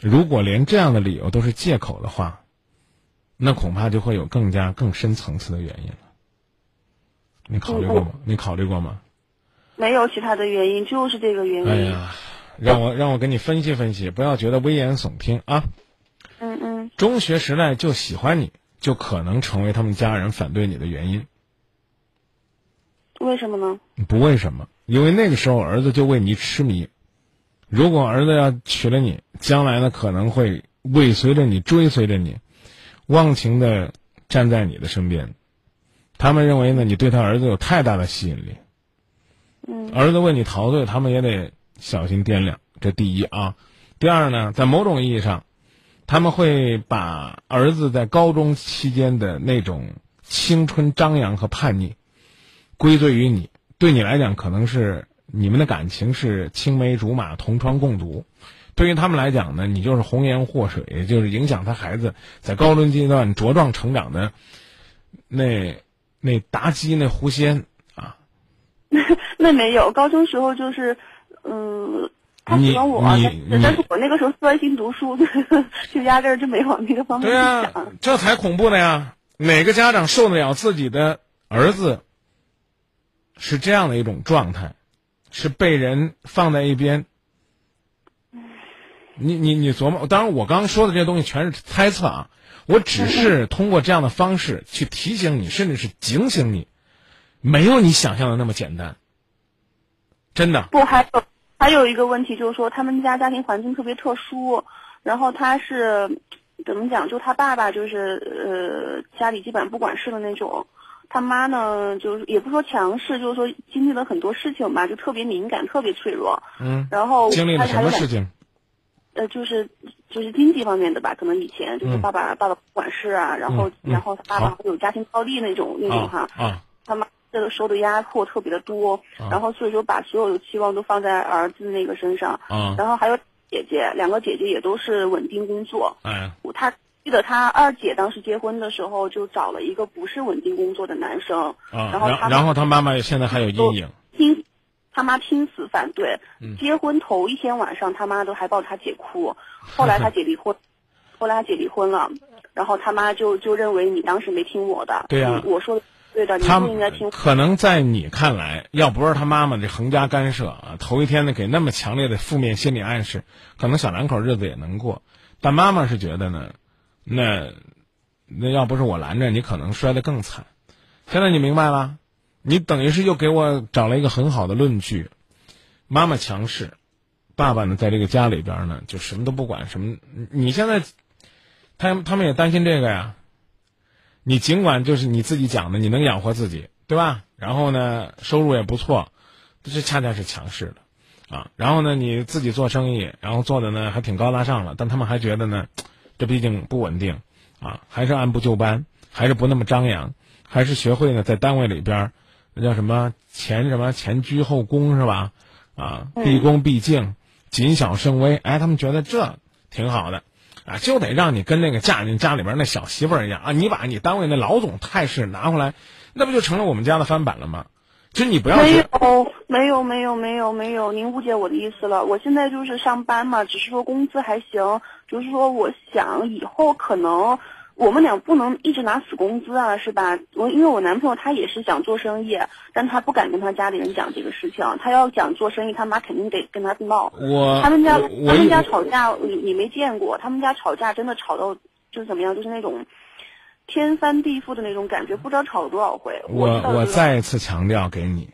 如果连这样的理由都是借口的话，那恐怕就会有更加更深层次的原因了。你考虑过吗？你考虑过吗？
没有其他的原因，就是这个原因。
哎呀，让我让我给你分析分析，不要觉得危言耸听啊。
嗯嗯。
中学时代就喜欢你，就可能成为他们家人反对你的原因。
为什么呢？
不为什么，因为那个时候儿子就为你痴迷。如果儿子要娶了你，将来呢可能会尾随着你，追随着你，忘情的站在你的身边。他们认为呢，你对他儿子有太大的吸引力。
嗯。
儿子为你陶醉，他们也得小心掂量。这第一啊，第二呢，在某种意义上，他们会把儿子在高中期间的那种青春张扬和叛逆，归罪于你。对你来讲，可能是。你们的感情是青梅竹马、同窗共读，对于他们来讲呢，你就是红颜祸水，就是影响他孩子在高中阶段茁壮成长的那那妲己那狐仙啊。
那没有，高中时候就是嗯，他喜欢我，但是我那个时候专心读书，就压根儿就没往那个方面
想。这才恐怖呢呀！哪个家长受得了自己的儿子是这样的一种状态？是被人放在一边，你你你琢磨。当然，我刚刚说的这些东西全是猜测啊。我只是通过这样的方式去提醒你，甚至是警醒你，没有你想象的那么简单。真的。
不，还有还有一个问题就是说，他们家家庭环境特别特殊，然后他是怎么讲？就他爸爸就是呃，家里基本不管事的那种。他妈呢，就是也不说强势，就是说经历了很多事情吧，就特别敏感，特别脆弱。
嗯。
然后
经历了什么事情？
呃，就是就是经济方面的吧，可能以前就是爸爸爸爸不管事啊，然后然后他爸爸有家庭暴力那种那种哈。
啊。
他妈这个受的压迫特别的多，然后所以说把所有的期望都放在儿子那个身上。
啊。
然后还有姐姐，两个姐姐也都是稳定工作。
哎。
他。记得他二姐当时结婚的时候，就找了一个不是稳定工作的男生，然后他
然后他妈妈现在还有阴影，
拼他妈拼死反对。结婚头一天晚上，他妈都还抱他姐哭。后来他姐离婚，后来他姐离婚了，然后他妈就就认为你当时没听我的。
对呀，
我说对的，你不应该听。
可能在你看来，要不是他妈妈这横加干涉啊，头一天呢给那么强烈的负面心理暗示，可能小两口日子也能过。但妈妈是觉得呢。那，那要不是我拦着，你可能摔得更惨。现在你明白了，你等于是又给我找了一个很好。的论据。妈妈强势，爸爸呢在这个家里边呢就什么都不管，什么你现在，他他们也担心这个呀。你尽管就是你自己讲的，你能养活自己，对吧？然后呢，收入也不错，这恰恰是强势的。啊，然后呢你自己做生意，然后做的呢还挺高大上了，但他们还觉得呢，这毕竟不稳定，啊，还是按部就班，还是不那么张扬，还是学会呢在单位里边儿，那叫什么前什么前居后恭是吧？啊，毕恭毕敬，谨小慎微，哎，他们觉得这挺好的。啊，就得让你跟那个嫁进家里边那小媳妇儿一样啊！你把你单位那老总态势拿回来，那不就成了我们家的翻版了吗？其实你不要
没有，没有，没有，没有，没有，您误解我的意思了。我现在就是上班嘛，只是说工资还行，就是说我想以后可能。我们俩不能一直拿死工资啊，是吧？我因为我男朋友他也是想做生意，但他不敢跟他家里人讲这个事情。他要讲做生意，他妈肯定得跟他闹。
我
他们家他们家吵架，你你没见过？他们家吵架真的吵到就是怎么样？就是那种天翻地覆的那种感觉，不知道吵了多少回。
我我再一次强调给你，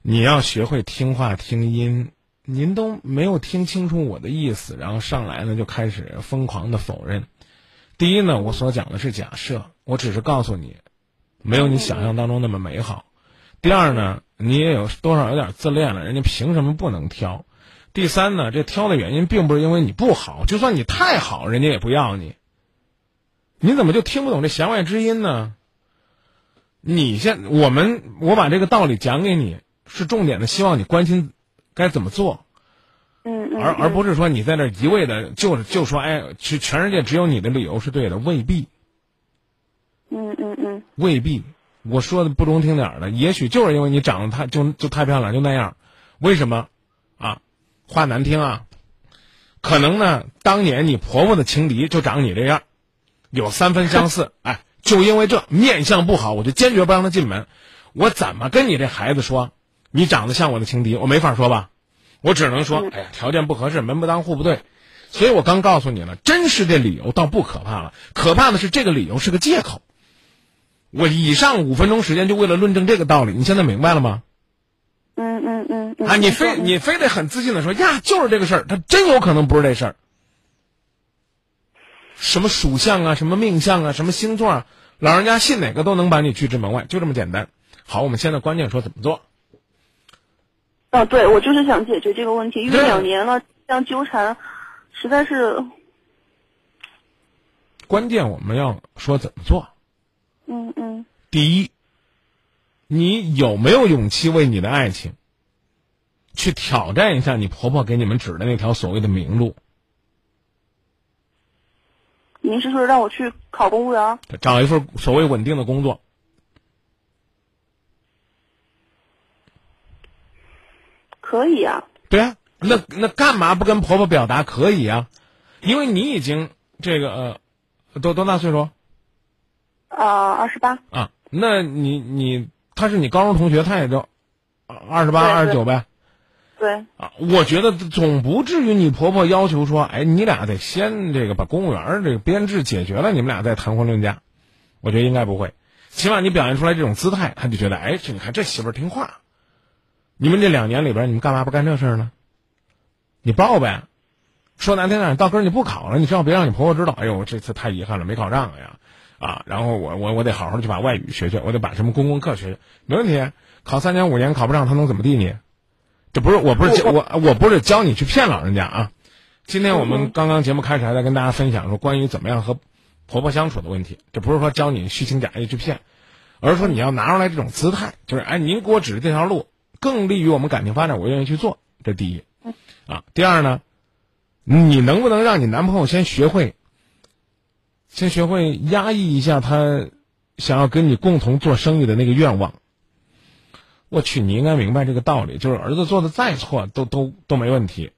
你要学会听话听音。您都没有听清楚我的意思，然后上来呢就开始疯狂的否认。第一呢，我所讲的是假设，我只是告诉你，没有你想象当中那么美好。第二呢，你也有多少有点自恋了，人家凭什么不能挑？第三呢，这挑的原因并不是因为你不好，就算你太好，人家也不要你。你怎么就听不懂这弦外之音呢？你现我们我把这个道理讲给你，是重点的，希望你关心该怎么做。
嗯
而而不是说你在那一味的就是就说哎，全全世界只有你的理由是对的，未必。
嗯嗯嗯。
未必，我说的不中听点儿的，也许就是因为你长得太就就太漂亮，就那样。为什么？啊，话难听啊，可能呢，当年你婆婆的情敌就长你这样，有三分相似。哎，就因为这面相不好，我就坚决不让她进门。我怎么跟你这孩子说？你长得像我的情敌，我没法说吧？我只能说，哎呀，条件不合适，门不当户不对，所以我刚告诉你了，真实的理由倒不可怕了，可怕的是这个理由是个借口。我以上五分钟时间就为了论证这个道理，你现在明白了吗？
嗯嗯嗯。
啊，你非你非得很自信的说呀，就是这个事儿，他真有可能不是这事儿。什么属相啊，什么命相啊，什么星座啊，老人家信哪个都能把你拒之门外，就这么简单。好，我们现在关键说怎么做。
啊，对，我就是想解决这个问题，因为两年了，这样纠缠，实在是。
关键我们要说怎么做。
嗯嗯。
第一，你有没有勇气为你的爱情，去挑战一下你婆婆给你们指的那条所谓的明路？
您是说让我去考公务员？
找一份所谓稳定的工作。
可以啊，
对啊，那那干嘛不跟婆婆表达可以啊？因为你已经这个呃，多多大岁数？
啊，二十八。
啊，那你你他是你高中同学，他也就二十八、二十九呗。
对。
啊，我觉得总不至于你婆婆要求说，哎，你俩得先这个把公务员这个编制解决了，你们俩再谈婚论嫁。我觉得应该不会，起码你表现出来这种姿态，他就觉得，哎，这你看这媳妇儿听话。你们这两年里边，你们干嘛不干这事呢？你报呗，说难听点，到根儿你不考了，你最好别让你婆婆知道。哎呦，这次太遗憾了，没考上呀，啊，然后我我我得好好去把外语学学，我得把什么公共课学学，没问题。考三年五年考不上，他能怎么地你？这不是我不是教我我不是教你去骗老人家啊。今天我们刚刚节目开始还在跟大家分享说关于怎么样和婆婆相处的问题，这不是说教你虚情假意去骗，而是说你要拿出来这种姿态，就是哎，您给我指的这条路。更利于我们感情发展，我愿意去做。这第一，啊，第二呢，你能不能让你男朋友先学会，先学会压抑一下他想要跟你共同做生意的那个愿望？我去，你应该明白这个道理，就是儿子做的再错，都都都没问题。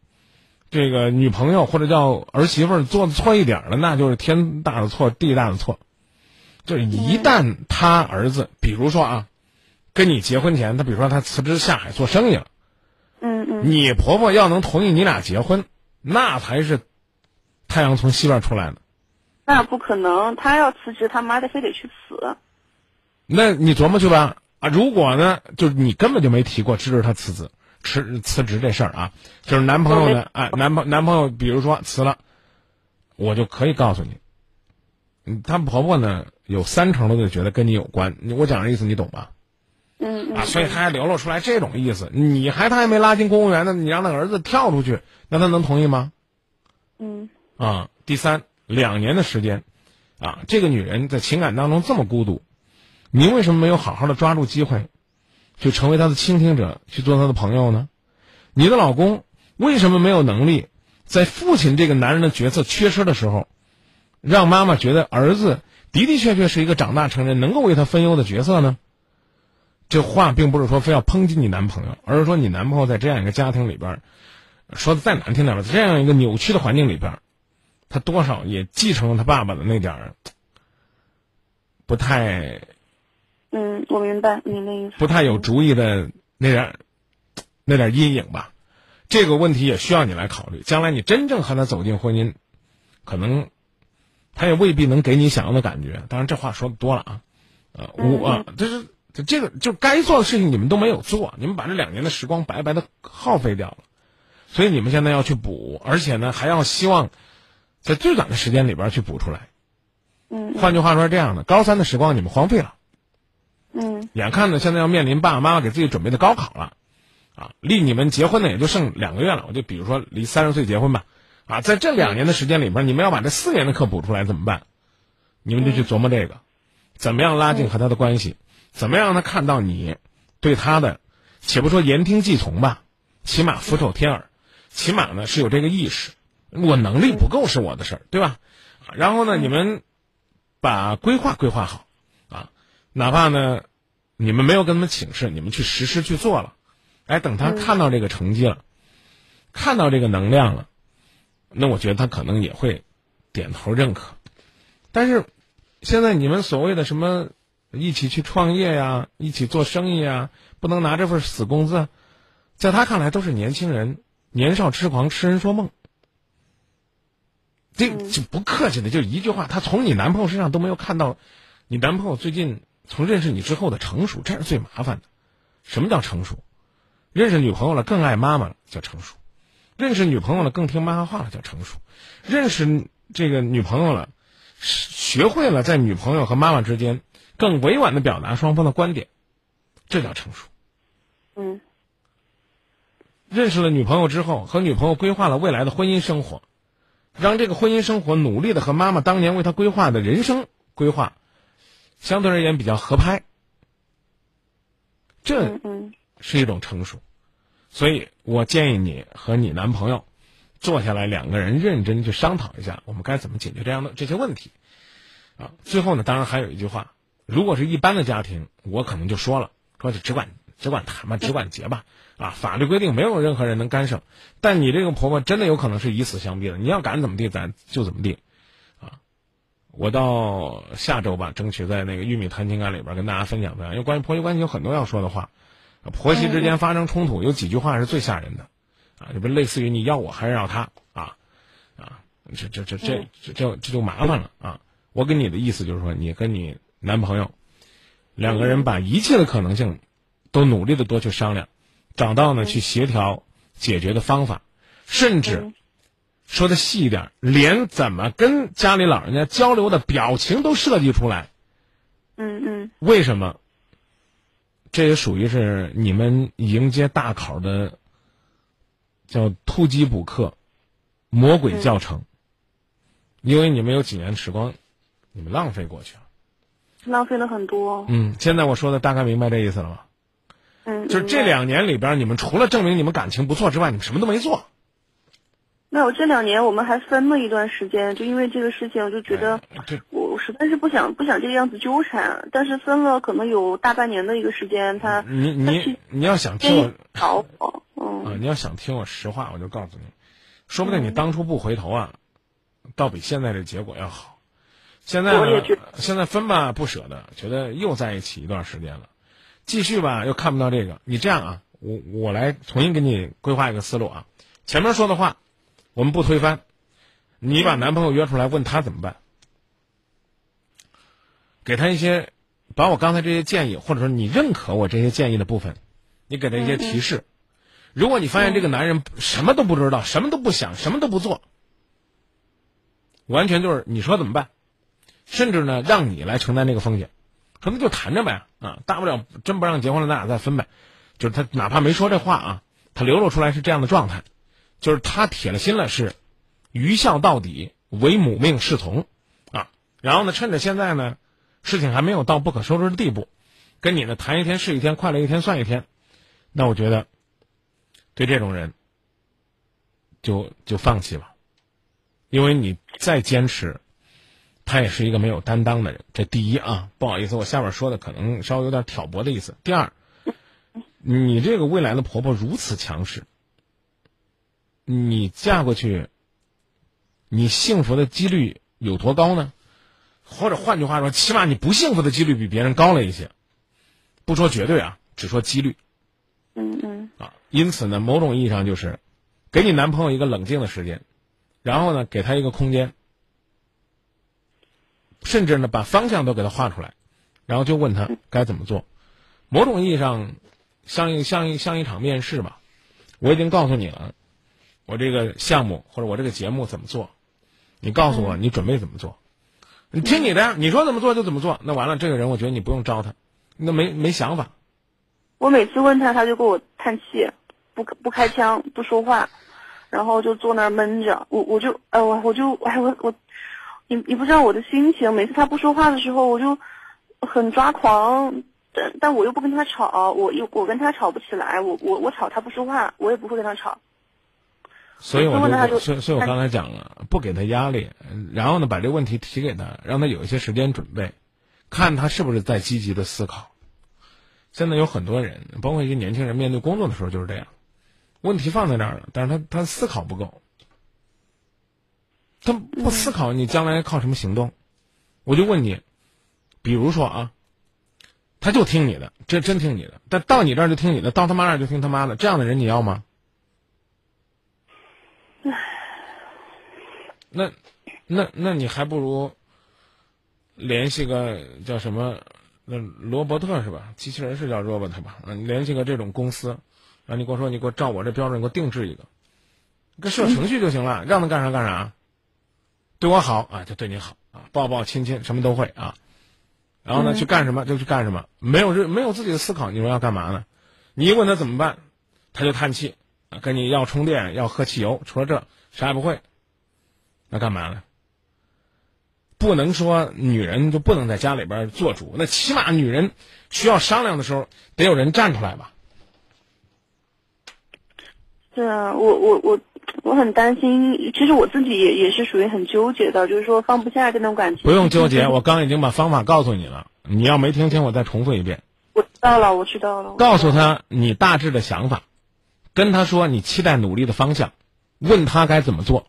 这个女朋友或者叫儿媳妇做的错一点了，那就是天大的错，地大的错。就是一旦他儿子，比如说啊。跟你结婚前，他比如说他辞职下海做生意了，
嗯嗯，
你婆婆要能同意你俩结婚，那才是太阳从西边出来的。
那不可能，他要辞职，他妈的非得去死。
那你琢磨去吧啊！如果呢，就是你根本就没提过支持他辞职、辞辞职这事儿啊，就是男朋友呢，啊，男朋男朋友比如说辞了，我就可以告诉你，嗯，她婆婆呢有三成都得觉得跟你有关。我讲的意思你懂吧？
嗯嗯
啊，所以他还流露出来这种意思。你还他还没拉进公务员呢，你让他儿子跳出去，那他能同意吗？
嗯
啊，第三，两年的时间，啊，这个女人在情感当中这么孤独，您为什么没有好好的抓住机会，去成为她的倾听者，去做她的朋友呢？你的老公为什么没有能力，在父亲这个男人的角色缺失的时候，让妈妈觉得儿子的的确确是一个长大成人，能够为他分忧的角色呢？这话并不是说非要抨击你男朋友，而是说你男朋友在这样一个家庭里边儿，说的再难听点儿吧，在这样一个扭曲的环境里边儿，他多少也继承了他爸爸的那点儿不太
嗯，我明白您的意思。
不太有主意的那点儿那点儿阴影吧。这个问题也需要你来考虑。将来你真正和他走进婚姻，可能他也未必能给你想要的感觉。当然，这话说的多了啊，呃，我啊，这是这这个就该做的事情你们都没有做，你们把这两年的时光白白的耗费掉了。所以你们现在要去补，而且呢还要希望在最短的时间里边去补出来。
嗯
换句话说，是这样的，高三的时光你们荒废了。
嗯
眼看着现在要面临爸爸妈妈给自己准备的高考了，啊，离你们结婚呢也就剩两个月了。我就比如说离三十岁结婚吧，啊，在这两年的时间里边，你们要把这四年的课补出来怎么办？你们就去琢磨这个，怎么样拉近和他的关系，怎么样让他看到你对他的，且不说言听计从吧，起码俯首帖耳，起码呢是有这个意识。我能力不够是我的事儿，对吧？然后呢，你们把规划规划好啊。哪怕呢，你们没有跟他们请示，你们去实施去做了，哎，等他看到这个成绩了，看到这个能量了，那我觉得他可能也会点头认可。但是，现在你们所谓的什么一起去创业呀，一起做生意啊，不能拿这份死工资，在他看来都是年轻人年少痴狂、痴人说梦。这就不客气的，就一句话，他从你男朋友身上都没有看到，你男朋友最近。从认识你之后的成熟，这是最麻烦的。什么叫成熟？认识女朋友了更爱妈妈了叫成熟；认识女朋友了更听妈妈话了叫成熟；认识这个女朋友了，学会了在女朋友和妈妈之间更委婉的表达双方的观点，这叫成熟。
嗯。
认识了女朋友之后，和女朋友规划了未来的婚姻生活，让这个婚姻生活努力的和妈妈当年为他规划的人生规划。相对而言比较合拍，这是一种成熟，所以我建议你和你男朋友坐下来，两个人认真去商讨一下，我们该怎么解决这样的这些问题。啊，最后呢，当然还有一句话，如果是一般的家庭，我可能就说了，说是只管只管谈吧，只管结吧，啊，法律规定没有任何人能干涉，但你这个婆婆真的有可能是以死相逼的，你要敢怎么地，咱就怎么地。啊我到下周吧，争取在那个玉米谈情感里边跟大家分享分享，因为关于婆媳关系有很多要说的话。婆媳之间发生冲突，有几句话是最吓人的，啊，就不类似于你要我还是要他啊，啊，这这这这这这这就麻烦了啊！我跟你的意思就是说，你跟你男朋友两个人把一切的可能性都努力的多去商量，找到呢去协调解决的方法，甚至。说的细一点，连怎么跟家里老人家交流的表情都设计出来。
嗯嗯。
为什么？这也属于是你们迎接大考的叫突击补课、魔鬼教程。因为你们有几年时光，你们浪费过去了。
浪费了很多。
嗯，现在我说的大概明白这意思了吗？
嗯。
就是这两年里边，你们除了证明你们感情不错之外，你们什么都没做。
没有这两年我们还分了一段时间，就因为这个事情，我就觉得我实在是不想不想这个样子纠缠。但是分了可能有大半年的一个时间，他
你你你要想听我
找我，嗯
啊，你要想听我实话，我就告诉你，说不定你当初不回头啊，倒比现在这结果要好。现在呢，现在分吧不舍得，觉得又在一起一段时间了，继续吧又看不到这个。你这样啊，我我来重新给你规划一个思路啊，前面说的话。我们不推翻，你把男朋友约出来，问他怎么办？给他一些，把我刚才这些建议，或者说你认可我这些建议的部分，你给他一些提示。如果你发现这个男人什么都不知道，什么都不想，什么都不做，完全就是你说怎么办？甚至呢，让你来承担这个风险，说那就谈着呗啊，大不了真不让结婚了，咱俩再分呗。就是他哪怕没说这话啊，他流露出来是这样的状态，就是他铁了心了，是愚孝到底，唯母命是从啊。然后呢，趁着现在呢，事情还没有到不可收拾的地步，跟你呢谈一天是一天，快乐一天算一天。那我觉得，对这种人，就就放弃吧，因为你再坚持，他也是一个没有担当的人。这第一啊，不好意思，我下面说的可能稍微有点挑拨的意思。第二。你这个未来的婆婆如此强势，你嫁过去，你幸福的几率有多高呢？或者换句话说，起码你不幸福的几率比别人高了一些。不说绝对啊，只说几率。
嗯嗯。
啊，因此呢，某种意义上就是，给你男朋友一个冷静的时间，然后呢，给他一个空间，甚至呢，把方向都给他画出来，然后就问他该怎么做。某种意义上。像一像一像一场面试吧，我已经告诉你了，我这个项目或者我这个节目怎么做，你告诉我你准备怎么做，你听你的呀，你说怎么做就怎么做。那完了，这个人我觉得你不用招他，那没没想法。
我每次问他，他就给我叹气，不不开腔，不说话，然后就坐那儿闷着。我我就哎我我就哎我我，你你不知道我的心情，每次他不说话的时候，我就很抓狂。但但我又不跟他吵，我又我跟他吵不起来，我我我吵他不说话，我也不会跟他吵。
所以我就所以所以我刚才讲了，不给他压力，然后呢把这个问题提给他，让他有一些时间准备，看他是不是在积极的思考。现在有很多人，包括一些年轻人，面对工作的时候就是这样，问题放在那儿了，但是他他思考不够，他不思考，你将来靠什么行动？我就问你，比如说啊。他就听你的，这真听你的。但到你这儿就听你的，到他妈那儿就听他妈的。这样的人你要吗？那，那那你还不如联系个叫什么？那罗伯特是吧？机器人是叫 robot 吧？啊，你联系个这种公司，啊，你跟我说，你给我照我这标准给我定制一个，个设程序就行了，让他干啥干啥，对我好啊，就对你好啊，抱抱亲亲什么都会啊。然后呢，去干什么就去干什么，没有没有自己的思考，你说要干嘛呢？你一问他怎么办，他就叹气，跟你要充电，要喝汽油，除了这啥也不会。那干嘛呢？不能说女人就不能在家里边做主，那起码女人需要商量的时候，得有人站出来吧？
对啊，我我我。我很担心，其实我自己也也是属于很纠结的，就是说放不下这种感情。
不用纠结，我刚已经把方法告诉你了，你要没听清，我再重复一遍。
我知道了，我知道了。
告诉他你大致的想法，跟他说你期待努力的方向，问他该怎么做。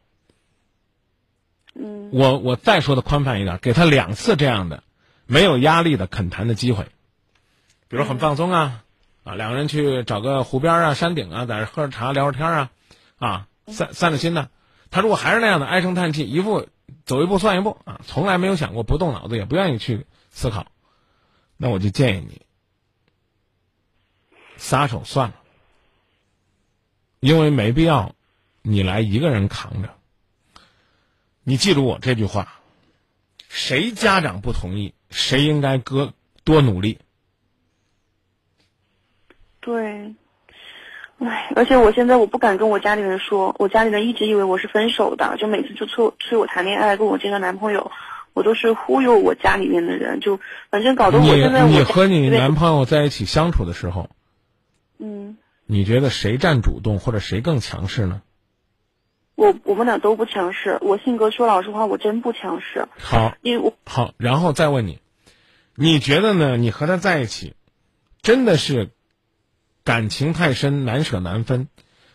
嗯。
我我再说的宽泛一点，给他两次这样的没有压力的恳谈的机会，比如很放松啊，啊，两个人去找个湖边啊、山顶啊，在这喝着茶聊着天啊，啊。散散了心呢，他如果还是那样的唉声叹气，一步走一步算一步啊，从来没有想过不动脑子，也不愿意去思考，那我就建议你撒手算了，因为没必要你来一个人扛着。你记住我这句话：谁家长不同意，谁应该多多努力。
对。唉，而且我现在我不敢跟我家里人说，我家里人一直以为我是分手的，就每次就催催我谈恋爱，跟我介绍男朋友，我都是忽悠我家里面的人，就反正搞得我现在
你和你男朋友在一起相处的时候，
嗯，
你觉得谁占主动或者谁更强势呢？
我我们俩都不强势，我性格说老实话，我真不强势。
好，
因为我
好，然后再问你，你觉得呢？你和他在一起，真的是？感情太深，难舍难分，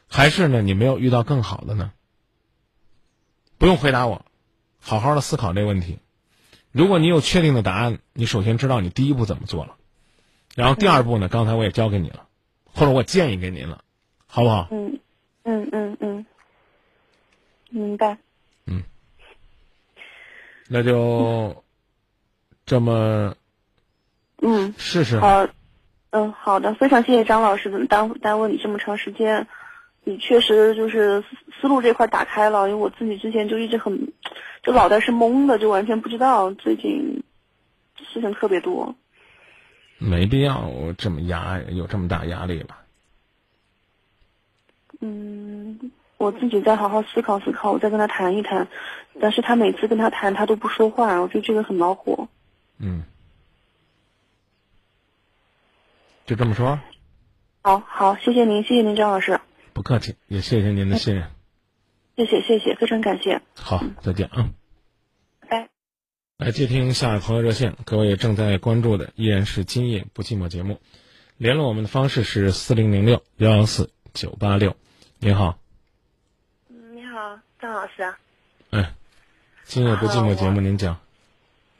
还是呢？你没有遇到更好的呢？不用回答我，好好的思考这个问题。如果你有确定的答案，你首先知道你第一步怎么做了，然后第二步呢？刚才我也教给你了，或者我建议给您了，好不好？
嗯嗯嗯嗯，明白。
嗯，那就这么
嗯
试试。
好。嗯，好的，非常谢谢张老师的耽耽误你这么长时间，你确实就是思路这块打开了，因为我自己之前就一直很，就脑袋是懵的，就完全不知道最近事情特别多。
没必要这么压，有这么大压力吧？
嗯，我自己再好好思考思考，我再跟他谈一谈。但是他每次跟他谈，他都不说话，我觉得这个很恼火。
嗯，就这么说。
好好，谢谢您，谢谢您，张老师。
不客气，也谢谢您的信任。
谢谢谢谢，非常感谢。
好，再见啊。
拜。
来接听下一朋友热线，各位正在关注的依然是今夜不寂寞节目，联络我们的方式是四零零六幺幺四九八六。您好。
嗯，你好，张老师。
哎，今夜不寂寞节目，您讲。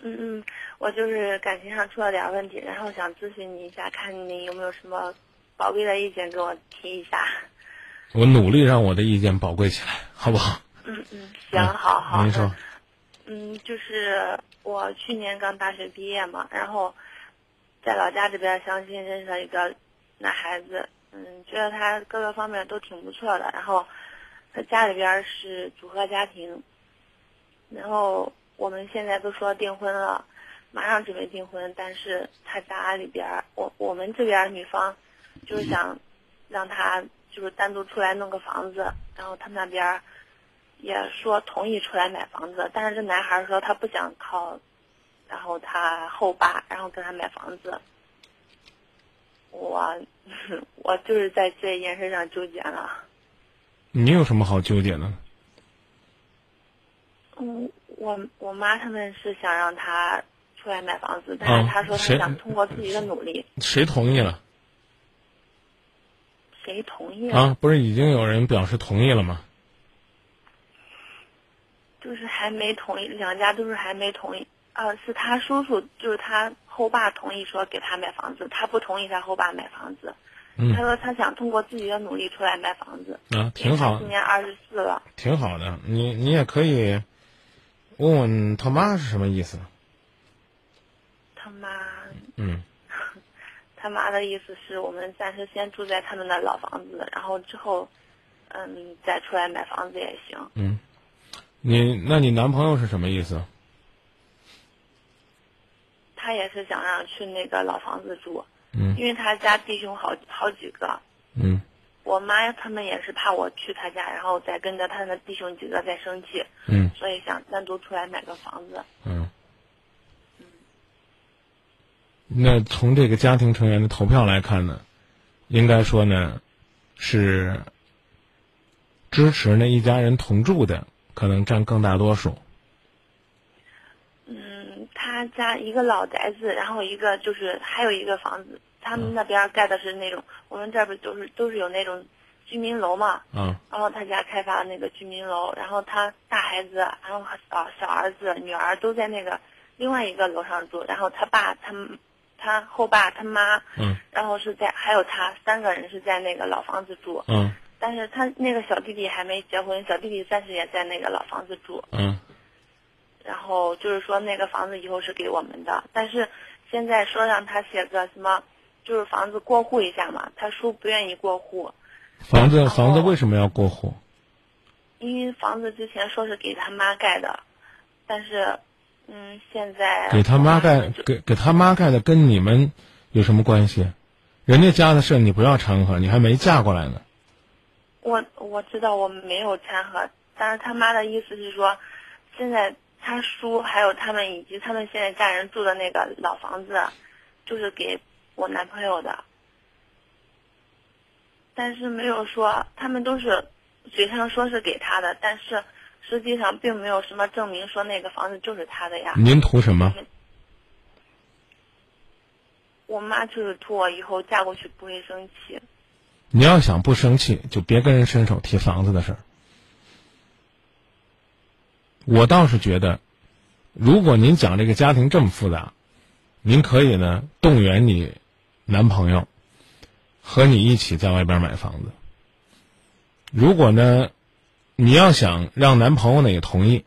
嗯嗯，我就是感情上出了点问题，然后想咨询你一下，看你有没有什么宝贵的意见给我提一下。
我努力让我的意见宝贵起来，好不好？
嗯嗯，行，好好。
您说。
嗯，就是我去年刚大学毕业嘛，然后在老家这边相亲认识了一个男孩子，嗯，觉得他各个方面都挺不错的，然后他家里边是组合家庭，然后我们现在都说订婚了，马上准备订婚，但是他家里边，我我们这边女方就是想让他。就是单独出来弄个房子，然后他那边也说同意出来买房子，但是这男孩说他不想靠，然后他后爸，然后跟他买房子。我 我就是在这件事上纠结了。
你有什么好纠结的？
嗯，我我妈他们是想让他出来买房子，但是他说他想通过自己的努力。
谁同意了？
谁同意
啊？不是已经有人表示同意了吗？
就是还没同意，两家都是还没同意。啊，是他叔叔，就是他后爸同意说给他买房子，他不同意他后爸买房子。
嗯。
他说他想通过自己的努力出来买房子。
啊，挺好。
今年二十四了。
挺好的，你你也可以问问他妈是什么意思。
他妈。
嗯。
他妈的意思是我们暂时先住在他们的老房子，然后之后，嗯，再出来买房子也行。
嗯，你那你男朋友是什么意思？
他也是想让去那个老房子住，
嗯，
因为他家弟兄好好几个，
嗯，
我妈他们也是怕我去他家，然后再跟着他的弟兄几个再生气，
嗯，
所以想单独出来买个房子，
嗯。那从这个家庭成员的投票来看呢，应该说呢，是支持那一家人同住的可能占更大多数。
嗯，他家一个老宅子，然后一个就是还有一个房子，他们那边盖的是那种，我们这不都是都是有那种居民楼嘛。
嗯。
然后他家开发那个居民楼，然后他大孩子，然后小小儿子、女儿都在那个另外一个楼上住，然后他爸他们。他后爸他妈，
嗯，
然后是在还有他三个人是在那个老房子住，
嗯，
但是他那个小弟弟还没结婚，小弟弟暂时也在那个老房子住，
嗯，
然后就是说那个房子以后是给我们的，但是现在说让他写个什么，就是房子过户一下嘛，他叔不愿意过户，
房子房子为什么要过户？
因为房子之前说是给他妈盖的，但是。嗯，现在
给他妈盖给给他妈盖的跟你们有什么关系？人家家的事你不要掺和，你还没嫁过来呢。
我我知道我没有掺和，但是他妈的意思是说，现在他叔还有他们以及他们现在家人住的那个老房子，就是给我男朋友的，但是没有说他们都是嘴上说是给他的，但是。实际上并没有什么证明说那个房子就是他的呀。
您图什么？
我妈就是图我以后嫁过去不会生气。
你要想不生气，就别跟人伸手提房子的事儿。我倒是觉得，如果您讲这个家庭这么复杂，您可以呢动员你男朋友和你一起在外边买房子。如果呢？你要想让男朋友呢也同意，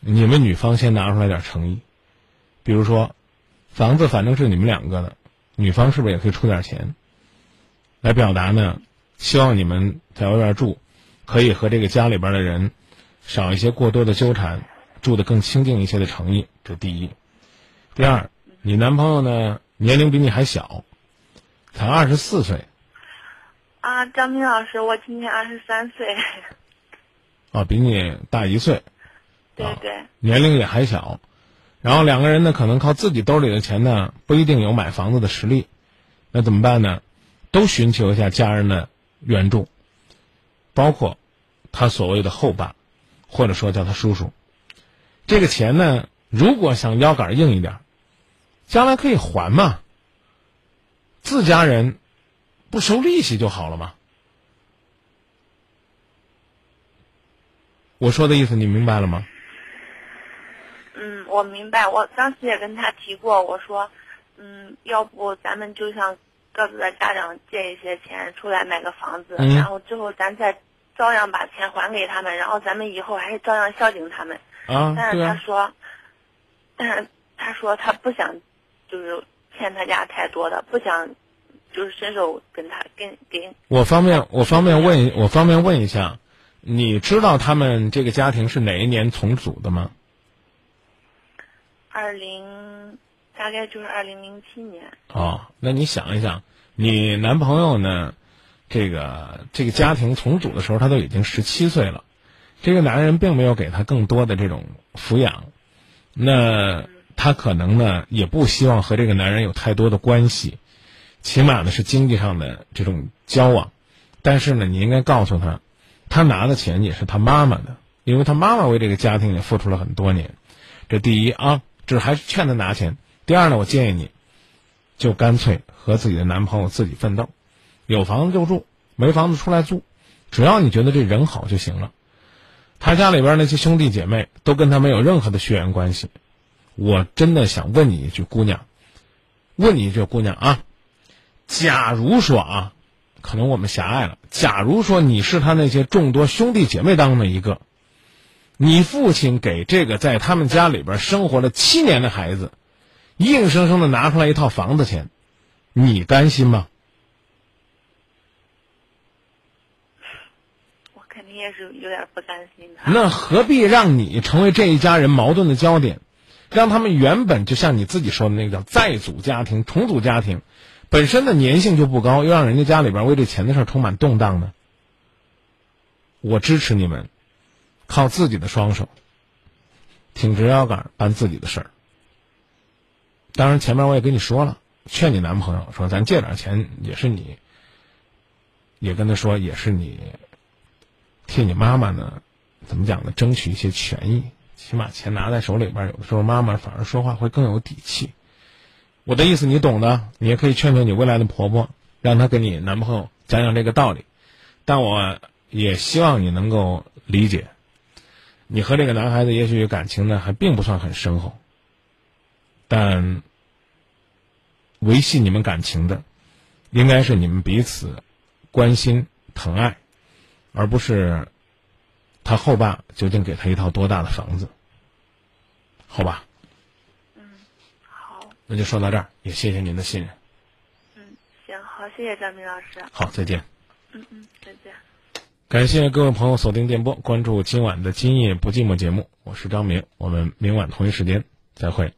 你们女方先拿出来点诚意，比如说，房子反正是你们两个的，女方是不是也可以出点钱，来表达呢？希望你们在外边住，可以和这个家里边的人少一些过多的纠缠，住的更清静一些的诚意，这第一。第二，你男朋友呢年龄比你还小，才二十四岁。
啊，张明老师，我今年二十三岁。
啊，比你大一岁。
对对。
年龄也还小，然后两个人呢，可能靠自己兜里的钱呢，不一定有买房子的实力，那怎么办呢？都寻求一下家人的援助，包括他所谓的后爸，或者说叫他叔叔。这个钱呢，如果想腰杆硬一点，将来可以还嘛。自家人不收利息就好了嘛。我说的意思你明白了吗？
嗯，我明白。我当时也跟他提过，我说，嗯，要不咱们就向各自的家长借一些钱出来买个房子，然后之后咱再照样把钱还给他们，然后咱们以后还是照样孝敬他们。
啊，
但是他说，但 是他说他不想，就是欠他家太多的，不想，就是伸手跟他跟给。
我方便我方便问我方便问一下，你知道他们这个家庭是哪一年重组的吗？
二零，大概就是二零零七年。
哦，那你想一想，你男朋友呢？这个这个家庭重组的时候，他都已经十七岁了。这个男人并没有给他更多的这种抚养，那他可能呢也不希望和这个男人有太多的关系，起码呢是经济上的这种交往。但是呢，你应该告诉他，他拿的钱也是他妈妈的，因为他妈妈为这个家庭也付出了很多年。这第一啊。这还是劝他拿钱。第二呢，我建议你，就干脆和自己的男朋友自己奋斗，有房子就住，没房子出来租，只要你觉得这人好就行了。他家里边那些兄弟姐妹都跟他没有任何的血缘关系。我真的想问你一句，姑娘，问你一句，姑娘啊，假如说啊，可能我们狭隘了，假如说你是他那些众多兄弟姐妹当中的一个。你父亲给这个在他们家里边生活了七年的孩子，硬生生的拿出来一套房子钱，你甘心吗？
我肯定也是有点不甘心的。
那何必让你成为这一家人矛盾的焦点，让他们原本就像你自己说的那个叫再组家庭、重组家庭，本身的粘性就不高，又让人家家里边为这钱的事充满动荡呢？我支持你们。靠自己的双手，挺直腰杆办自己的事儿。当然，前面我也跟你说了，劝你男朋友说，咱借点钱也是你，也跟他说也是你，替你妈妈呢，怎么讲呢？争取一些权益，起码钱拿在手里边，有的时候妈妈反而说话会更有底气。我的意思你懂的，你也可以劝劝你未来的婆婆，让她跟你男朋友讲讲这个道理。但我也希望你能够理解。你和这个男孩子也许感情呢还并不算很深厚，但维系你们感情的，应该是你们彼此关心疼爱，而不是他后爸究竟给他一套多大的房子，好吧？那就说到这儿，也谢谢您的信任。
嗯，行，好，谢谢张明老师。
好，再见。
嗯嗯，再见。
感谢各位朋友锁定电波，关注今晚的《今夜不寂寞》节目，我是张明，我们明晚同一时间再会。